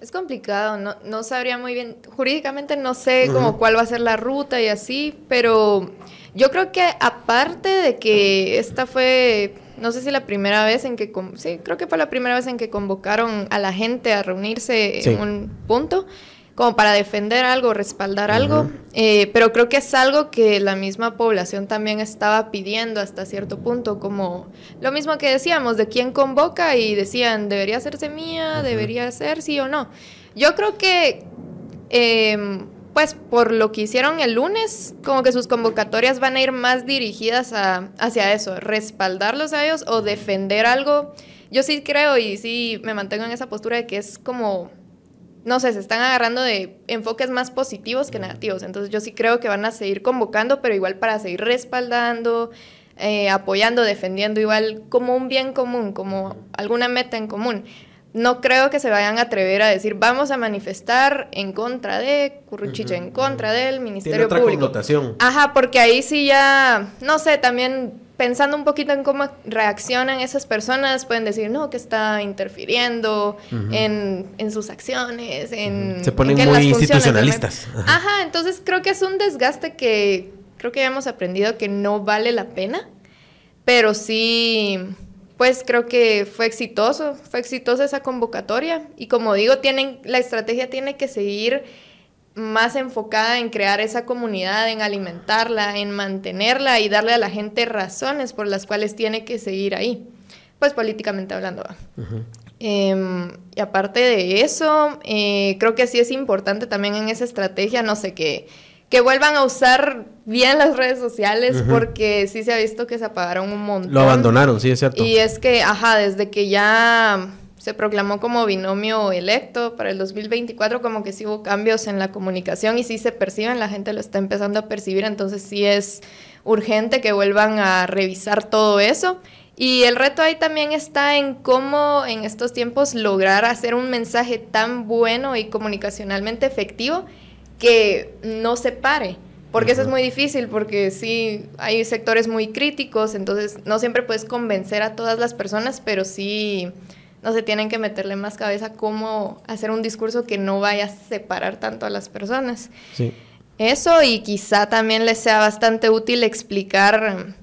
es complicado, no, no, sabría muy bien, jurídicamente no sé como cuál va a ser la ruta y así, pero yo creo que aparte de que esta fue no sé si la primera vez en que, sí, creo que fue la primera vez en que convocaron a la gente a reunirse en un punto, como para defender algo, respaldar algo, eh, pero creo que es algo que la misma población también estaba pidiendo hasta cierto punto, como lo mismo que decíamos, de quién convoca y decían, debería hacerse mía, debería ser sí o no. Yo creo que... Eh, pues por lo que hicieron el lunes, como que sus convocatorias van a ir más dirigidas a, hacia eso, respaldarlos a ellos o defender algo. Yo sí creo y sí me mantengo en esa postura de que es como, no sé, se están agarrando de enfoques más positivos que negativos. Entonces yo sí creo que van a seguir convocando, pero igual para seguir respaldando, eh, apoyando, defendiendo, igual como un bien común, como alguna meta en común no creo que se vayan a atrever a decir vamos a manifestar en contra de Curruchiche, en contra del Ministerio Tiene otra Público. Ajá, porque ahí sí ya, no sé, también pensando un poquito en cómo reaccionan esas personas, pueden decir, no, que está interfiriendo en, sus acciones, en... Se ponen muy institucionalistas. Ajá, entonces creo que es un desgaste que creo que hemos aprendido que no vale la pena, pero sí pues creo que fue exitoso, fue exitosa esa convocatoria y como digo, tienen la estrategia tiene que seguir más enfocada en crear esa comunidad, en alimentarla, en mantenerla y darle a la gente razones por las cuales tiene que seguir ahí, pues políticamente hablando. Em, y aparte de eso, eh, creo que sí es importante también en esa estrategia, no sé, qué que vuelvan a usar bien las redes sociales porque sí se ha visto que se apagaron un montón. Lo abandonaron, sí, es cierto. Y es que, ajá, desde que ya se proclamó como binomio electo para el 2024, como que sí hubo cambios en la comunicación y sí se perciben, la gente lo está empezando a percibir, entonces sí es urgente que vuelvan a revisar todo eso. Y el reto ahí también está en cómo en estos tiempos lograr hacer un mensaje tan bueno y comunicacionalmente efectivo que no se pare. Porque eso es muy difícil, porque sí, hay sectores muy críticos, entonces no siempre puedes convencer a todas las personas, pero sí, no se tienen que meterle más cabeza cómo hacer un discurso que no vaya a separar tanto a las personas. Sí. Eso y quizá también les sea bastante útil explicar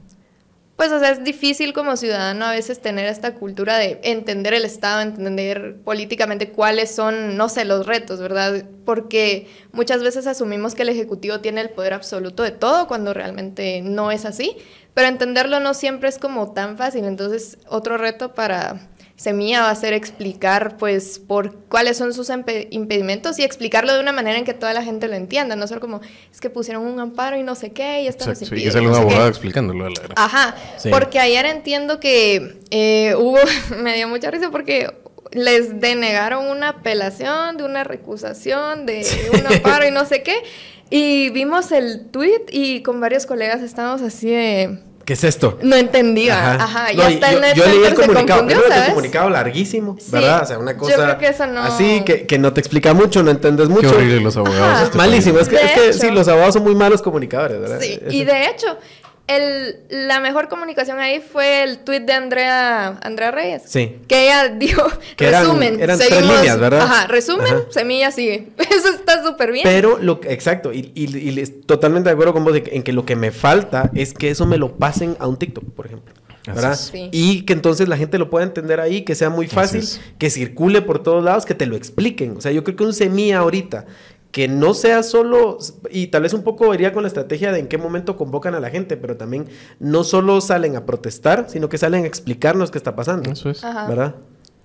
pues, o sea, es difícil como ciudadano a veces tener esta cultura de entender el Estado, entender políticamente cuáles son, no sé, los retos, ¿verdad? Porque muchas veces asumimos que el Ejecutivo tiene el poder absoluto de todo cuando realmente no es así, pero entenderlo no siempre es como tan fácil. Entonces, otro reto para Semilla va a ser explicar, pues, por cuáles son sus impedimentos y explicarlo de una manera en que toda la gente lo entienda, no solo como, es que pusieron un amparo y no sé qué, y esto no se sí, es un abogado explicándolo. La Ajá, porque ayer entiendo que eh, hubo, me dio mucha risa porque les denegaron una apelación, de una recusación, de un amparo y no sé qué, y vimos el tweet y con varios colegas estábamos así de ¿Qué es esto? No entendía. Ajá. Y hasta yo, el yo leí el comunicado, el comunicado larguísimo, ¿verdad? O sea, una cosa yo creo que eso no... así que, que, no te explica mucho, no entiendes mucho. Qué horrible los abogados. Este Malísimo. Es que, es que sí, los abogados son muy malos comunicadores, ¿verdad? Sí, y de hecho, el, la mejor comunicación ahí fue el tweet de Andrea, Andrea Reyes. Sí. Que ella dijo, resumen. Eran, tres líneas, ¿verdad? Ajá, resumen, semilla sigue. Eso está súper bien. Pero, lo, exacto, y, y, y, totalmente de acuerdo con vos en que lo que me falta es que eso me lo pasen a un TikTok, por ejemplo. ¿verdad? Sí. Y que entonces la gente lo pueda entender ahí, que sea muy fácil, que circule por todos lados, que te lo expliquen. O sea, yo creo que un semilla ahorita que no sea solo, y tal vez un poco iría con la estrategia de en qué momento convocan a la gente, pero también no solo salen a protestar, sino que salen a explicarnos qué está pasando. Eso es. ¿Verdad?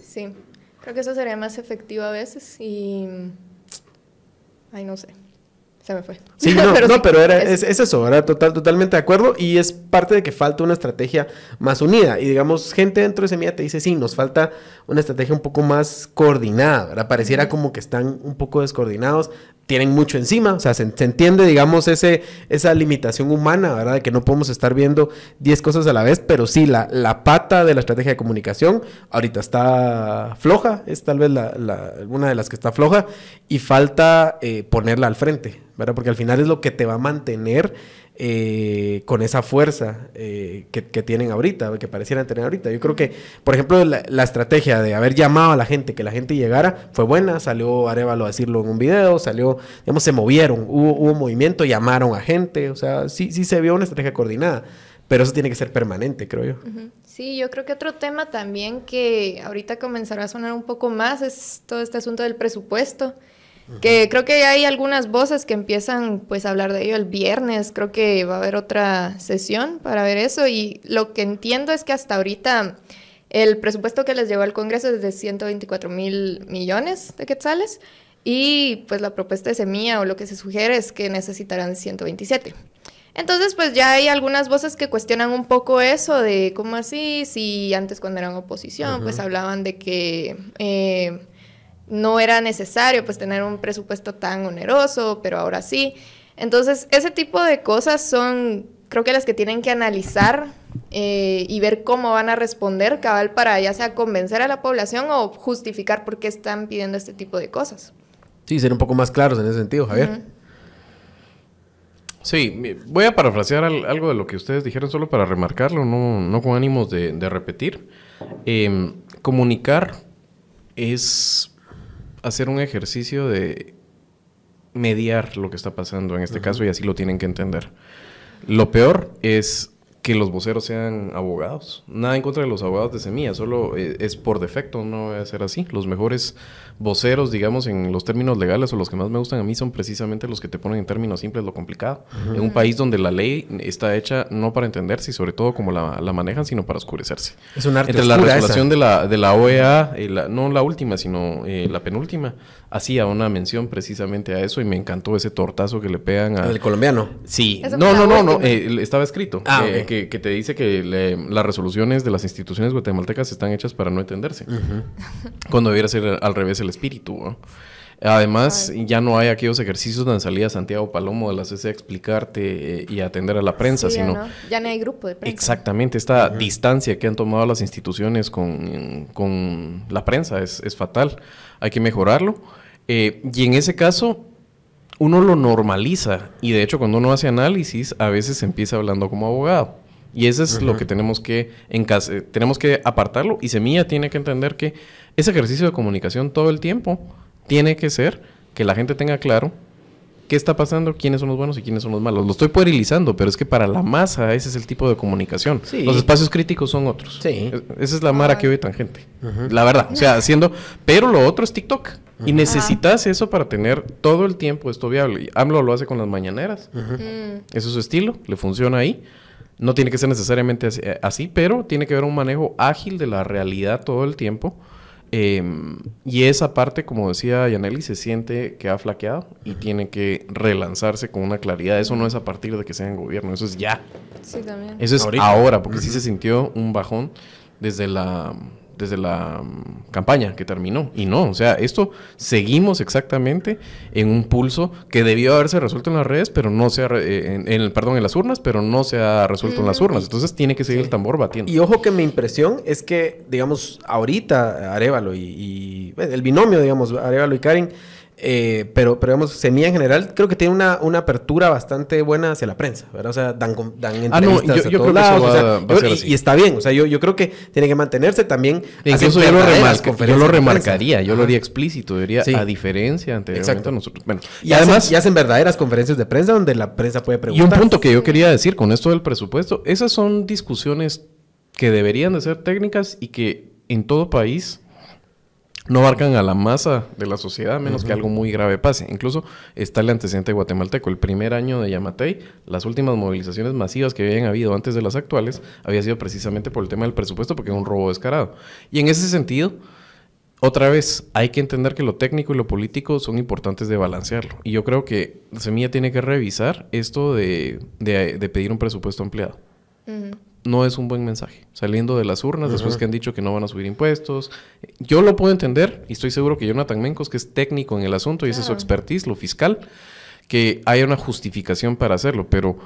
Sí, creo que eso sería más efectivo a veces y... Ay, no sé se me fue. Sí, no, pero, no, pero era, es, eso, era total, totalmente de acuerdo y es parte de que falta una estrategia más unida. Y digamos, gente dentro de Semilla te dice, sí, nos falta una estrategia un poco más coordinada, ¿verdad? Pareciera como que están un poco descoordinados tienen mucho encima, o sea, se, entiende, digamos, ese, esa limitación humana, ¿verdad? De que no podemos estar viendo 10 cosas a la vez, pero sí, la, la pata de la estrategia de comunicación ahorita está floja, es tal vez la, una de las que está floja, y falta eh, ponerla al frente, ¿verdad? Porque al final es lo que te va a mantener eh, con esa fuerza eh, que, tienen ahorita, que parecieran tener ahorita. Yo creo que, por ejemplo, la, estrategia de haber llamado a la gente, que la gente llegara, fue buena. Salió Arevalo a decirlo en un video, salió, digamos, se movieron, hubo, hubo movimiento, llamaron a gente, o sea, sí, sí se vio una estrategia coordinada. Pero eso tiene que ser permanente, creo yo. Sí, yo creo que otro tema también que ahorita comenzará a sonar un poco más es todo este asunto del presupuesto. Que creo que hay algunas voces que empiezan pues a hablar de ello el viernes, creo que va a haber otra sesión para ver eso. Y lo que entiendo es que hasta ahorita el presupuesto que les llegó al Congreso es de 124 mil millones de quetzales. Y pues la propuesta de semilla o lo que se sugiere es que necesitarán 127. Entonces, pues ya hay algunas voces que cuestionan un poco eso de cómo así, si antes cuando eran oposición, pues hablaban de que eh, no era necesario pues tener un presupuesto tan oneroso, pero ahora sí. Entonces, ese tipo de cosas son, creo que las que tienen que analizar eh, y ver cómo van a responder, cabal, para ya sea convencer a la población o justificar por qué están pidiendo este tipo de cosas. Sí, ser un poco más claros en ese sentido, Javier. Sí, voy a parafrasear algo de lo que ustedes dijeron solo para remarcarlo, no, con ánimos de, repetir. Em, comunicar es hacer un ejercicio de mediar lo que está pasando en este caso y así lo tienen que entender. Lo peor es que los voceros sean abogados. Nada en contra de los abogados de semilla, solo eh, es por defecto, no debe ser así. Los mejores voceros, digamos, en los términos legales o los que más me gustan a mí son precisamente los que te ponen en términos simples lo complicado. En un país donde la ley está hecha no para entenderse y sobre todo como la, manejan, sino para oscurecerse. Es un arte Entre la resolución de la, de la OEA, no la última, sino eh, la penúltima, hacía una mención precisamente a eso y me encantó ese tortazo que le pegan a... ¿El colombiano? Sí. No, no, no, no, eh, estaba escrito. Ah, que, te dice que las resoluciones de las instituciones guatemaltecas están hechas para no entenderse. Cuando debiera ser al revés el espíritu. Además, ya no hay aquellos ejercicios donde salía Santiago Palomo de la CC a explicarte eh, y atender a la prensa, sino... Ya no. hay grupo de prensa. Exactamente, esta distancia que han tomado las instituciones con, la prensa es, fatal. Hay que mejorarlo. Eh, y en ese caso, uno lo normaliza. Y de hecho, cuando uno hace análisis, a veces se empieza hablando como abogado. Y eso es lo que tenemos que, en tenemos que apartarlo. Y Semilla tiene que entender que ese ejercicio de comunicación todo el tiempo tiene que ser que la gente tenga claro qué está pasando, quiénes son los buenos y quiénes son los malos. Lo estoy puerilizando, pero es que para la masa ese es el tipo de comunicación. Los espacios críticos son otros. Sí. E, esa es la mara que oye tangente. La verdad. O sea, haciendo... Pero lo otro es TikTok. Y necesitas eso para tener todo el tiempo esto viable. AMLO lo hace con las mañaneras. Mm. Ese es su estilo. Le funciona ahí. No tiene que ser necesariamente así, así, pero tiene que haber un manejo ágil de la realidad todo el tiempo. Em, y esa parte, como decía Yaneli, se siente que ha flaqueado y tiene que relanzarse con una claridad. Eso no es a partir de que sea en gobierno, eso es ya. Sí, también. Eso es Ahorita. ahora, porque sí se sintió un bajón desde la desde la mm, campaña que terminó. Y no, o sea, esto seguimos exactamente en un pulso que debió haberse resuelto en las redes, pero no se ha, eh, en, en el, perdón, en las urnas, pero no se ha resuelto en las urnas. Entonces tiene que seguir el tambor batiendo. Y ojo que mi impresión es que, digamos, ahorita Arevalo y, y, bueno, el binomio, digamos, Arevalo y Karin, eh, pero, pero digamos, Semilla en general, creo que tiene una, una apertura bastante buena hacia la prensa, ¿verdad? O sea, dan, dan Ah, no, entrevistas yo- yo yo- y, y está bien, o sea, yo, yo creo que tiene que mantenerse también. E hacen Incluso yo lo, remarca- yo lo remarcaría, yo lo haría explícito, diría, Sí. a diferencia anteriormente nosotros. Bueno, Y, además, y hacen verdaderas conferencias de prensa donde la prensa puede Y preguntar. un punto que yo quería decir con esto del presupuesto, esas son discusiones que deberían de ser técnicas y que en todo país no abarcan a la masa de la sociedad, a menos que algo muy grave pase. Incluso está el antecedente guatemalteco. El primer año de Yamatei, las últimas movilizaciones masivas que habían habido antes de las actuales, había sido precisamente por el tema del presupuesto, porque era un robo descarado. Y en ese sentido, otra vez, hay que entender que lo técnico y lo político son importantes de balancearlo. Y yo creo que Semilla tiene que revisar esto de, de- de pedir un presupuesto ampliado. Ujú. No es un buen mensaje. Saliendo de las urnas, después que han dicho que no van a subir impuestos. Yo lo puedo entender y estoy seguro que Jonathan Mencos, que es técnico en el asunto y ese es su expertise, lo fiscal, que haya una justificación para hacerlo. Pero,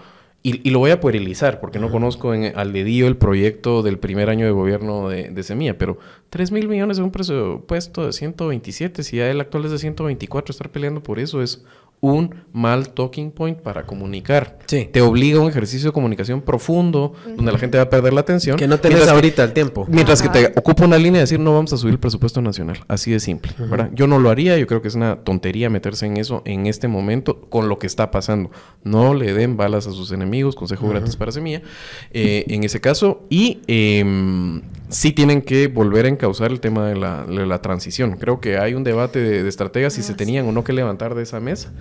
y, y lo voy a puerilizar porque no conozco en- al dedillo el proyecto del primer año de gobierno de, de Semilla, pero 3 mil millones de un presupuesto de 127, si ya el actual es de 124, estar peleando por eso es un mal talking point para comunicar. Sí. Te obliga a un ejercicio de comunicación profundo, donde la gente va a perder la atención. Que no tenés que- ahorita el tiempo. Mientras que te ocupa una línea de decir no vamos a subir el presupuesto nacional. Así de simple, ¿verdad? Yo no lo haría, yo creo que es una tontería meterse en eso en este momento con lo que está pasando. No le den balas a sus enemigos, consejo gratis para semilla. eh, en ese caso, y em, sí tienen que volver a encauzar el tema de la, de la transición. Creo que hay un debate de, de estrategas si se tenían o no que levantar de esa mesa,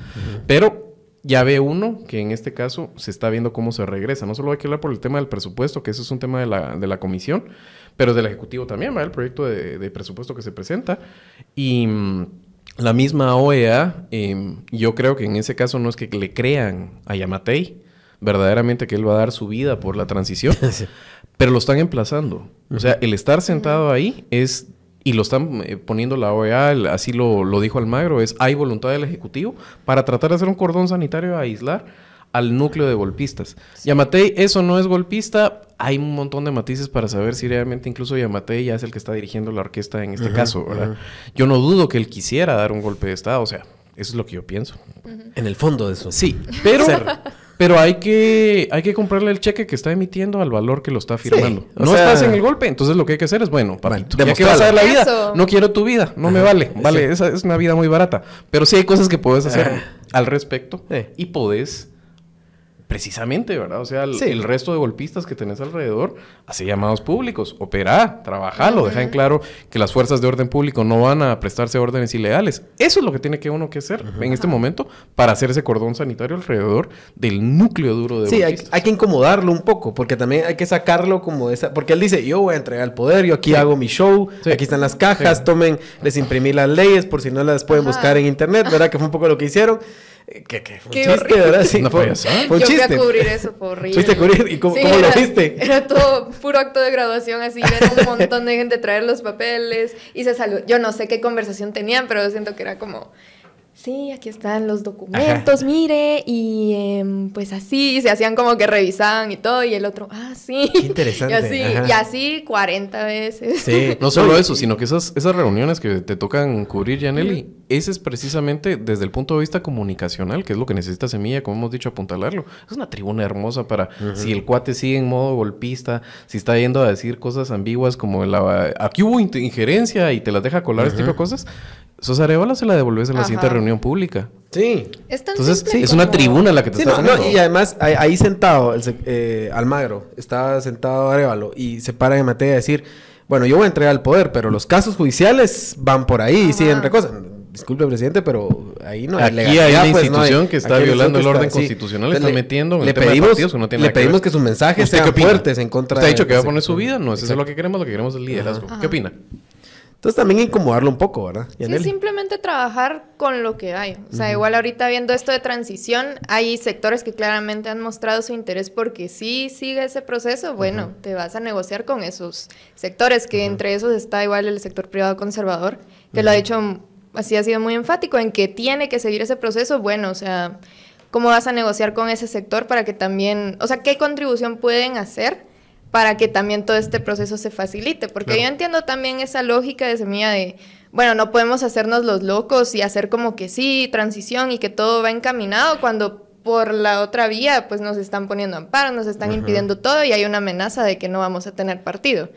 pero ya ve uno que en este caso se está viendo cómo se regresa. No solo hay que hablar por el tema del presupuesto, que eso es un tema de la, de la comisión, pero del Ejecutivo también, ¿verdad? El proyecto de, de presupuesto que se presenta. Y mm, la misma OEA, em, yo creo que en ese caso no es que le crean a Yamatei verdaderamente que él va a dar su vida por la transición, pero lo están emplazando. O sea, el estar sentado ahí es y lo están eh, poniendo la OEA, el- así lo, lo dijo Almagro, es hay voluntad del Ejecutivo para tratar de hacer un cordón sanitario a aislar al núcleo de golpistas. Yamatei, eso no es golpista, hay un montón de matices para saber si realmente incluso Yamatei ya es el que está dirigiendo la orquesta en este caso, ¿verdad? Yo no dudo que él quisiera dar un golpe de Estado, o sea, eso es lo que yo pienso. En el fondo de eso. Sí, pero, pero hay que hay que comprarle el cheque que está emitiendo al valor que lo está firmando. no sea- estás en el golpe, entonces lo que hay que hacer es, bueno, papito, Bueno, ya que vas a dar la vida, Eso. no quiero tu vida, no me vale, vale, esa es una vida muy barata. Pero sí hay cosas que puedes hacer Ajá. al respecto Sí. y podés precisamente, ¿verdad? O sea, el, Sí. el resto de golpistas que tenés alrededor, hace llamados públicos, opera, trabajalo, deja en claro que las fuerzas de orden público no van a prestarse órdenes ilegales. Eso es lo que tiene que uno que hacer en este momento para hacer ese cordón sanitario alrededor del núcleo duro de Sí, hay, que incomodarlo un poco, porque también hay que sacarlo como de esa... Porque él dice, yo voy a entregar el poder, yo aquí Sí. hago mi show, Sí. aquí están las cajas, Sí. tomen, les imprimí las leyes por si no las pueden Ajá. buscar en internet, ¿verdad? Que fue un poco lo que hicieron. Que, que fue un Qué chiste, horrible. ¿verdad? Sí, Una fue, payasada. fue un Yo fui chiste. a cubrir eso, fue horrible. ¿Fuiste a cubrir? ¿Y cómo- cómo lo era- viste? Era todo puro acto de graduación, así, ver a un montón de gente traer los papeles y se saludó. Yo no sé qué conversación tenían, pero yo siento que era como, sí, aquí están los documentos, mire, y em, pues así, se hacían como que revisaban y todo, y el otro, ah, sí. Qué interesante, Y así, y así 40 veces. Sí. No solo eso, sino que esas, esas reuniones que te tocan cubrir, Yaneli, ese es precisamente desde el punto de vista comunicacional, que es lo que necesita Semilla, como hemos dicho, apuntalarlo. Es una tribuna hermosa para si el cuate sigue en modo golpista, si está yendo a decir cosas ambiguas como la, aquí hubo injerencia y te las deja colar, este tipo de cosas. Esos Arevalo se la devolves en la Ajá. siguiente reunión pública. Sí. Es tan Entonces, simple es una tribuna la que te Sí, está no, no, y además ahí, ahí sentado, el eh, Almagro, estaba sentado Arevalo y se para en materia de decir, bueno, yo voy a entregar el poder, pero los casos judiciales van por ahí y siguen recosas. disculpe, presidente, pero ahí no hay Aquí hay una pues, institución que está violando el orden constitucional, está metiendo en le pedimos, que no tiene Le pedimos que, sus mensajes sean fuertes en contra Usted ha dicho que va a poner su vida, no, eso es lo que queremos, lo que queremos es liderazgo. ¿Qué opina? Entonces también incomodarlo un poco, ¿verdad? Sí, simplemente trabajar con lo que hay. O sea, igual ahorita viendo esto de transición, hay sectores que claramente han mostrado su interés porque si sigue ese proceso, bueno, te vas a negociar con esos sectores, que entre esos está igual el sector privado conservador, que lo ha hecho, así ha sido muy enfático en que tiene que seguir ese proceso. Bueno, o sea, ¿cómo vas a negociar con ese sector para que también, o sea, qué contribución pueden hacer? Para que también todo este proceso se facilite. Porque yo entiendo también esa lógica de semilla de, bueno, no podemos hacernos los locos y hacer como que sí, transición y que todo va encaminado cuando por la otra vía pues nos están poniendo amparo, nos están impidiendo todo y hay una amenaza de que no vamos a tener partido.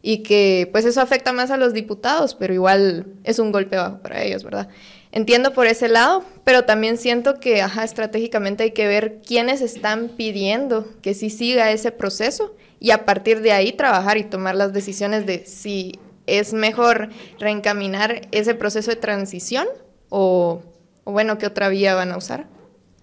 Y que pues eso afecta más a los diputados, pero igual es un golpe bajo para ellos, ¿verdad? Entiendo por ese lado, pero también siento que, ajá, estratégicamente hay que ver quiénes están pidiendo que sí siga ese proceso y a partir de ahí trabajar y tomar las decisiones de si es mejor reencaminar ese proceso de transición o, bueno, qué otra vía van a usar.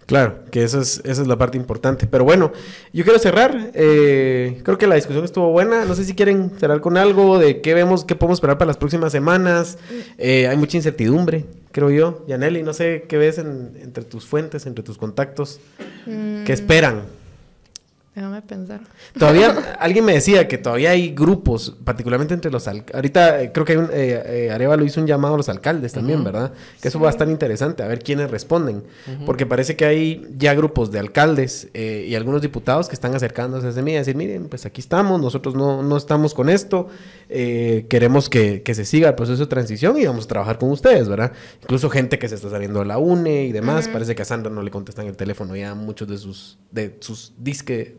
Claro, que esa es, esa es la parte importante. Pero bueno, yo quiero cerrar. Eh, creo que la discusión estuvo buena. No sé si quieren cerrar con algo de qué vemos, qué podemos esperar para las próximas semanas. Eh, hay mucha incertidumbre, creo yo. Yaneli, no sé qué ves entre tus fuentes, entre tus contactos. ¿Qué mm. esperan? Déjame pensar. Todavía, alguien me decía que todavía hay grupos, particularmente entre los alcaldes. Ahorita eh, creo que hay un, eh, eh, Areva lo hizo un llamado a los alcaldes también, ¿verdad? Que eso va a estar interesante, a ver quiénes responden. Porque parece que hay ya grupos de alcaldes y algunos diputados que están acercándose a mí y decir, miren, pues aquí estamos, nosotros no, no estamos con esto, queremos que, que, se siga el proceso de transición y vamos a trabajar con ustedes, ¿verdad? Incluso gente que se está saliendo de la UNE y demás. Parece que a Sandra no le contestan el teléfono ya muchos de sus, de sus disque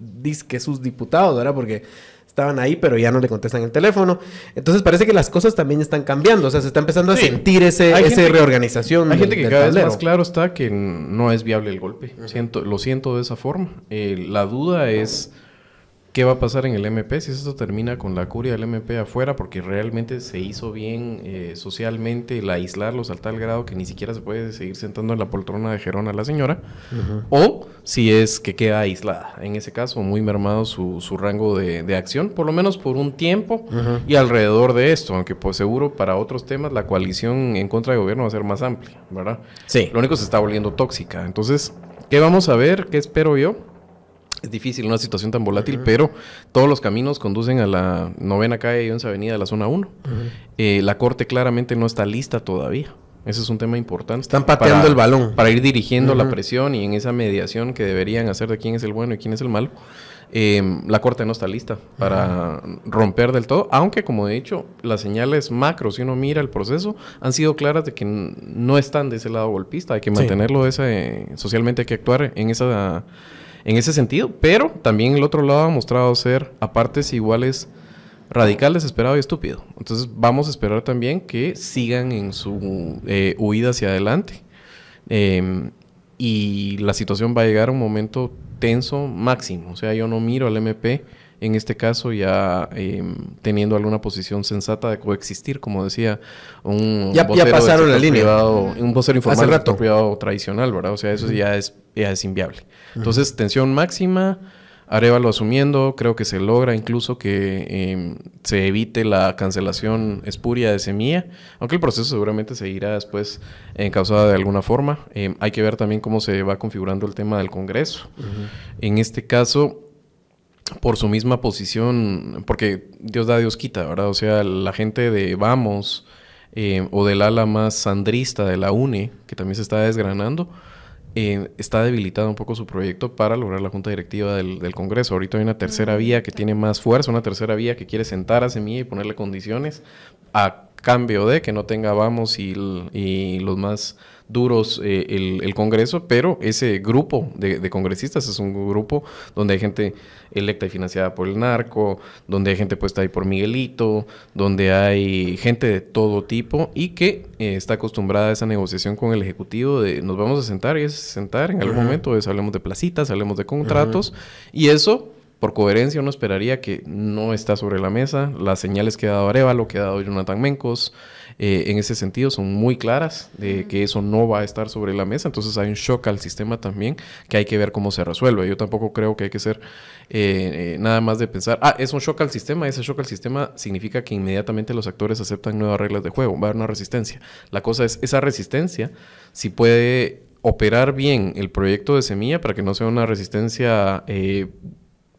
que sus diputados, ¿verdad? Porque estaban ahí, pero ya no le contestan el teléfono. Entonces parece que las cosas también están cambiando, o sea, se está empezando a sentir ese, esa reorganización. Hay gente que cada vez más claro está que no es viable el golpe. Siento, lo siento de esa forma. Eh, la duda es ¿Qué va a pasar en el MP si esto termina con la curia del MP afuera? Porque realmente se hizo bien eh, socialmente el aislarlos al tal grado que ni siquiera se puede seguir sentando en la poltrona de Gerona la señora. O si es que queda aislada. En ese caso, muy mermado su, su rango de, de, acción, por lo menos por un tiempo y alrededor de esto. Aunque pues seguro para otros temas la coalición en contra del gobierno va a ser más amplia, ¿verdad? Sí. Lo único se está volviendo tóxica. Entonces, ¿qué vamos a ver? ¿Qué espero yo? Es difícil una situación tan volátil, pero todos los caminos conducen a la novena calle y once avenida de la zona 1. Eh, la corte claramente no está lista todavía. Ese es un tema importante. Están pateando el balón. Para ir dirigiendo la presión y en esa mediación que deberían hacer de quién es el bueno y quién es el malo. Em, la Corte no está lista para romper del todo, aunque como he dicho, las señales macro, si uno mira el proceso, han sido claras de que no están de ese lado golpista, hay que mantenerlo ese, socialmente hay que actuar en esa en ese sentido, pero también el otro lado ha mostrado ser a partes iguales radical, desesperado y estúpido. Entonces vamos a esperar también que sigan en su eh, huida hacia adelante. Em, y la situación va a llegar a un momento tenso máximo. O sea, yo no miro al MP en este caso ya em, teniendo alguna posición sensata de coexistir, como decía un ya, ya pasaron la línea. Privado, un vocero informal del privado tradicional, ¿verdad? O sea, eso ya es, ya es inviable. Entonces, tensión máxima, Arevalo asumiendo, creo que se logra incluso que em, se evite la cancelación espuria de semilla, aunque el proceso seguramente seguirá después encausada de alguna forma. Em, hay que ver también cómo se va configurando el tema del Congreso. En este caso, por su misma posición, porque Dios da, Dios quita, ¿verdad? O sea, la gente de Vamos eh, o del ala más sandrista de la UNE, que también se está desgranando, eh, está debilitado un poco su proyecto para lograr la junta directiva del, Congreso. Ahorita hay una tercera vía que tiene más fuerza, una tercera vía que quiere sentar a Semilla y ponerle condiciones a cambio de que no tenga Vamos y, y los más duros eh, el, Congreso, pero ese grupo de, congresistas es un grupo donde hay gente electa y financiada por el narco, donde hay gente puesta ahí por Miguelito, donde hay gente de todo tipo y que eh, está acostumbrada a esa negociación con el Ejecutivo de nos vamos a sentar y es sentar en algún momento, es, hablemos de placitas, hablemos de contratos y eso por coherencia uno esperaría que no está sobre la mesa. Las señales que ha dado Arevalo, que ha dado Jonathan Mencos, eh, en ese sentido son muy claras de que eso no va a estar sobre la mesa, entonces hay un shock al sistema también que hay que ver cómo se resuelve. Yo tampoco creo que hay que ser eh, nada más de pensar, ah, es un shock al sistema, ese shock al sistema significa que inmediatamente los actores aceptan nuevas reglas de juego, va a haber una resistencia. La cosa es, esa resistencia, si puede operar bien el proyecto de semilla para que no sea una resistencia eh,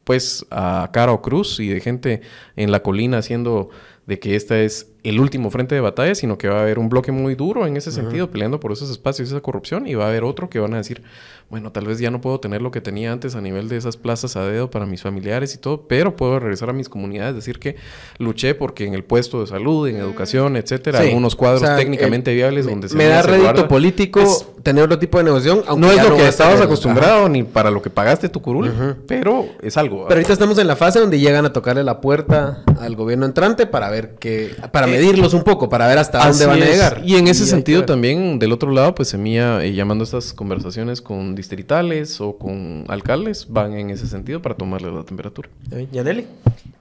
pues a cara o cruz y de gente en la colina haciendo de que esta es el último frente de batalla, sino que va a haber un bloque muy duro en ese sentido, peleando por esos espacios y esa corrupción, y va a haber otro que van a decir, bueno, tal vez ya no puedo tener lo que tenía antes a nivel de esas plazas a dedo para mis familiares y todo, pero puedo regresar a mis comunidades, decir que luché porque en el puesto de salud, en educación, etcétera, algunos cuadros técnicamente viables donde se me da rédito político tener otro tipo de negociación, no es lo que estabas acostumbrado ni para lo que pagaste tu curul, pero es algo. Pero ahorita estamos en la fase donde llegan a tocarle la puerta al gobierno entrante para ver que para eh, medirlos un poco, para ver hasta dónde van a llegar. Y en ese sentido también, del otro lado, pues Semilla, eh, llamando estas conversaciones con distritales o con alcaldes, van en ese sentido para tomarle la temperatura. ¿Yaneli?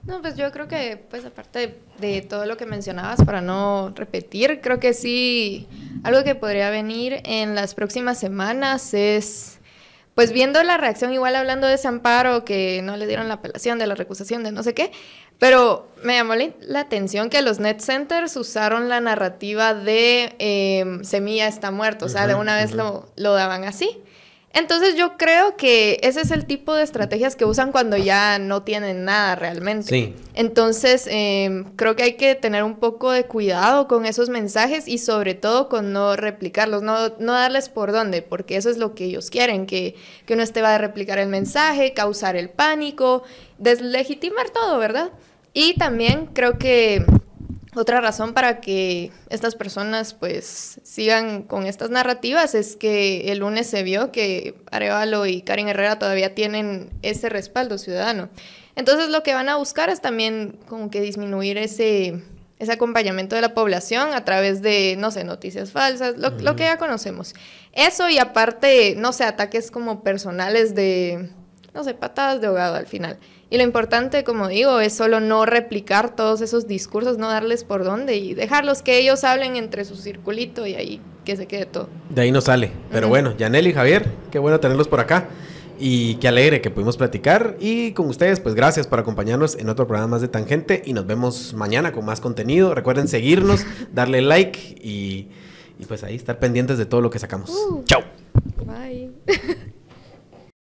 No, pues yo creo que, pues aparte de todo lo que mencionabas, para no repetir, creo que sí, algo que podría venir en las próximas semanas es pues viendo la reacción, igual hablando de ese amparo, que no le dieron la apelación de la recusación de no sé qué, pero me llamó la, atención que los net centers usaron la narrativa de em, Semilla está muerto, o sea, de una vez lo, lo daban así. Entonces yo creo que ese es el tipo de estrategias que usan cuando ya no tienen nada realmente. Sí. Entonces em, creo que hay que tener un poco de cuidado con esos mensajes y sobre todo con no replicarlos, no, no darles por dónde, porque eso es lo que ellos quieren, que, que uno esté va a replicar el mensaje, causar el pánico, deslegitimar todo, ¿verdad? Y también creo que otra razón para que estas personas pues sigan con estas narrativas es que el lunes se vio que Arevalo y Karen Herrera todavía tienen ese respaldo ciudadano. Entonces lo que van a buscar es también como que disminuir ese, ese acompañamiento de la población a través de, no sé, noticias falsas, lo, lo que ya conocemos. Eso y aparte, no sé, ataques como personales de, no sé, patadas de ahogado al final. Y lo importante, como digo, es solo no replicar todos esos discursos, no darles por dónde y dejarlos que ellos hablen entre su circulito y ahí que se quede todo. De ahí no sale. Pero bueno, Yanel y Javier, qué bueno tenerlos por acá. Y qué alegre que pudimos platicar. Y con ustedes, pues gracias por acompañarnos en otro programa más de Tangente. Y nos vemos mañana con más contenido. Recuerden seguirnos, darle like y, pues ahí estar pendientes de todo lo que sacamos. Uh. Chao. Bye.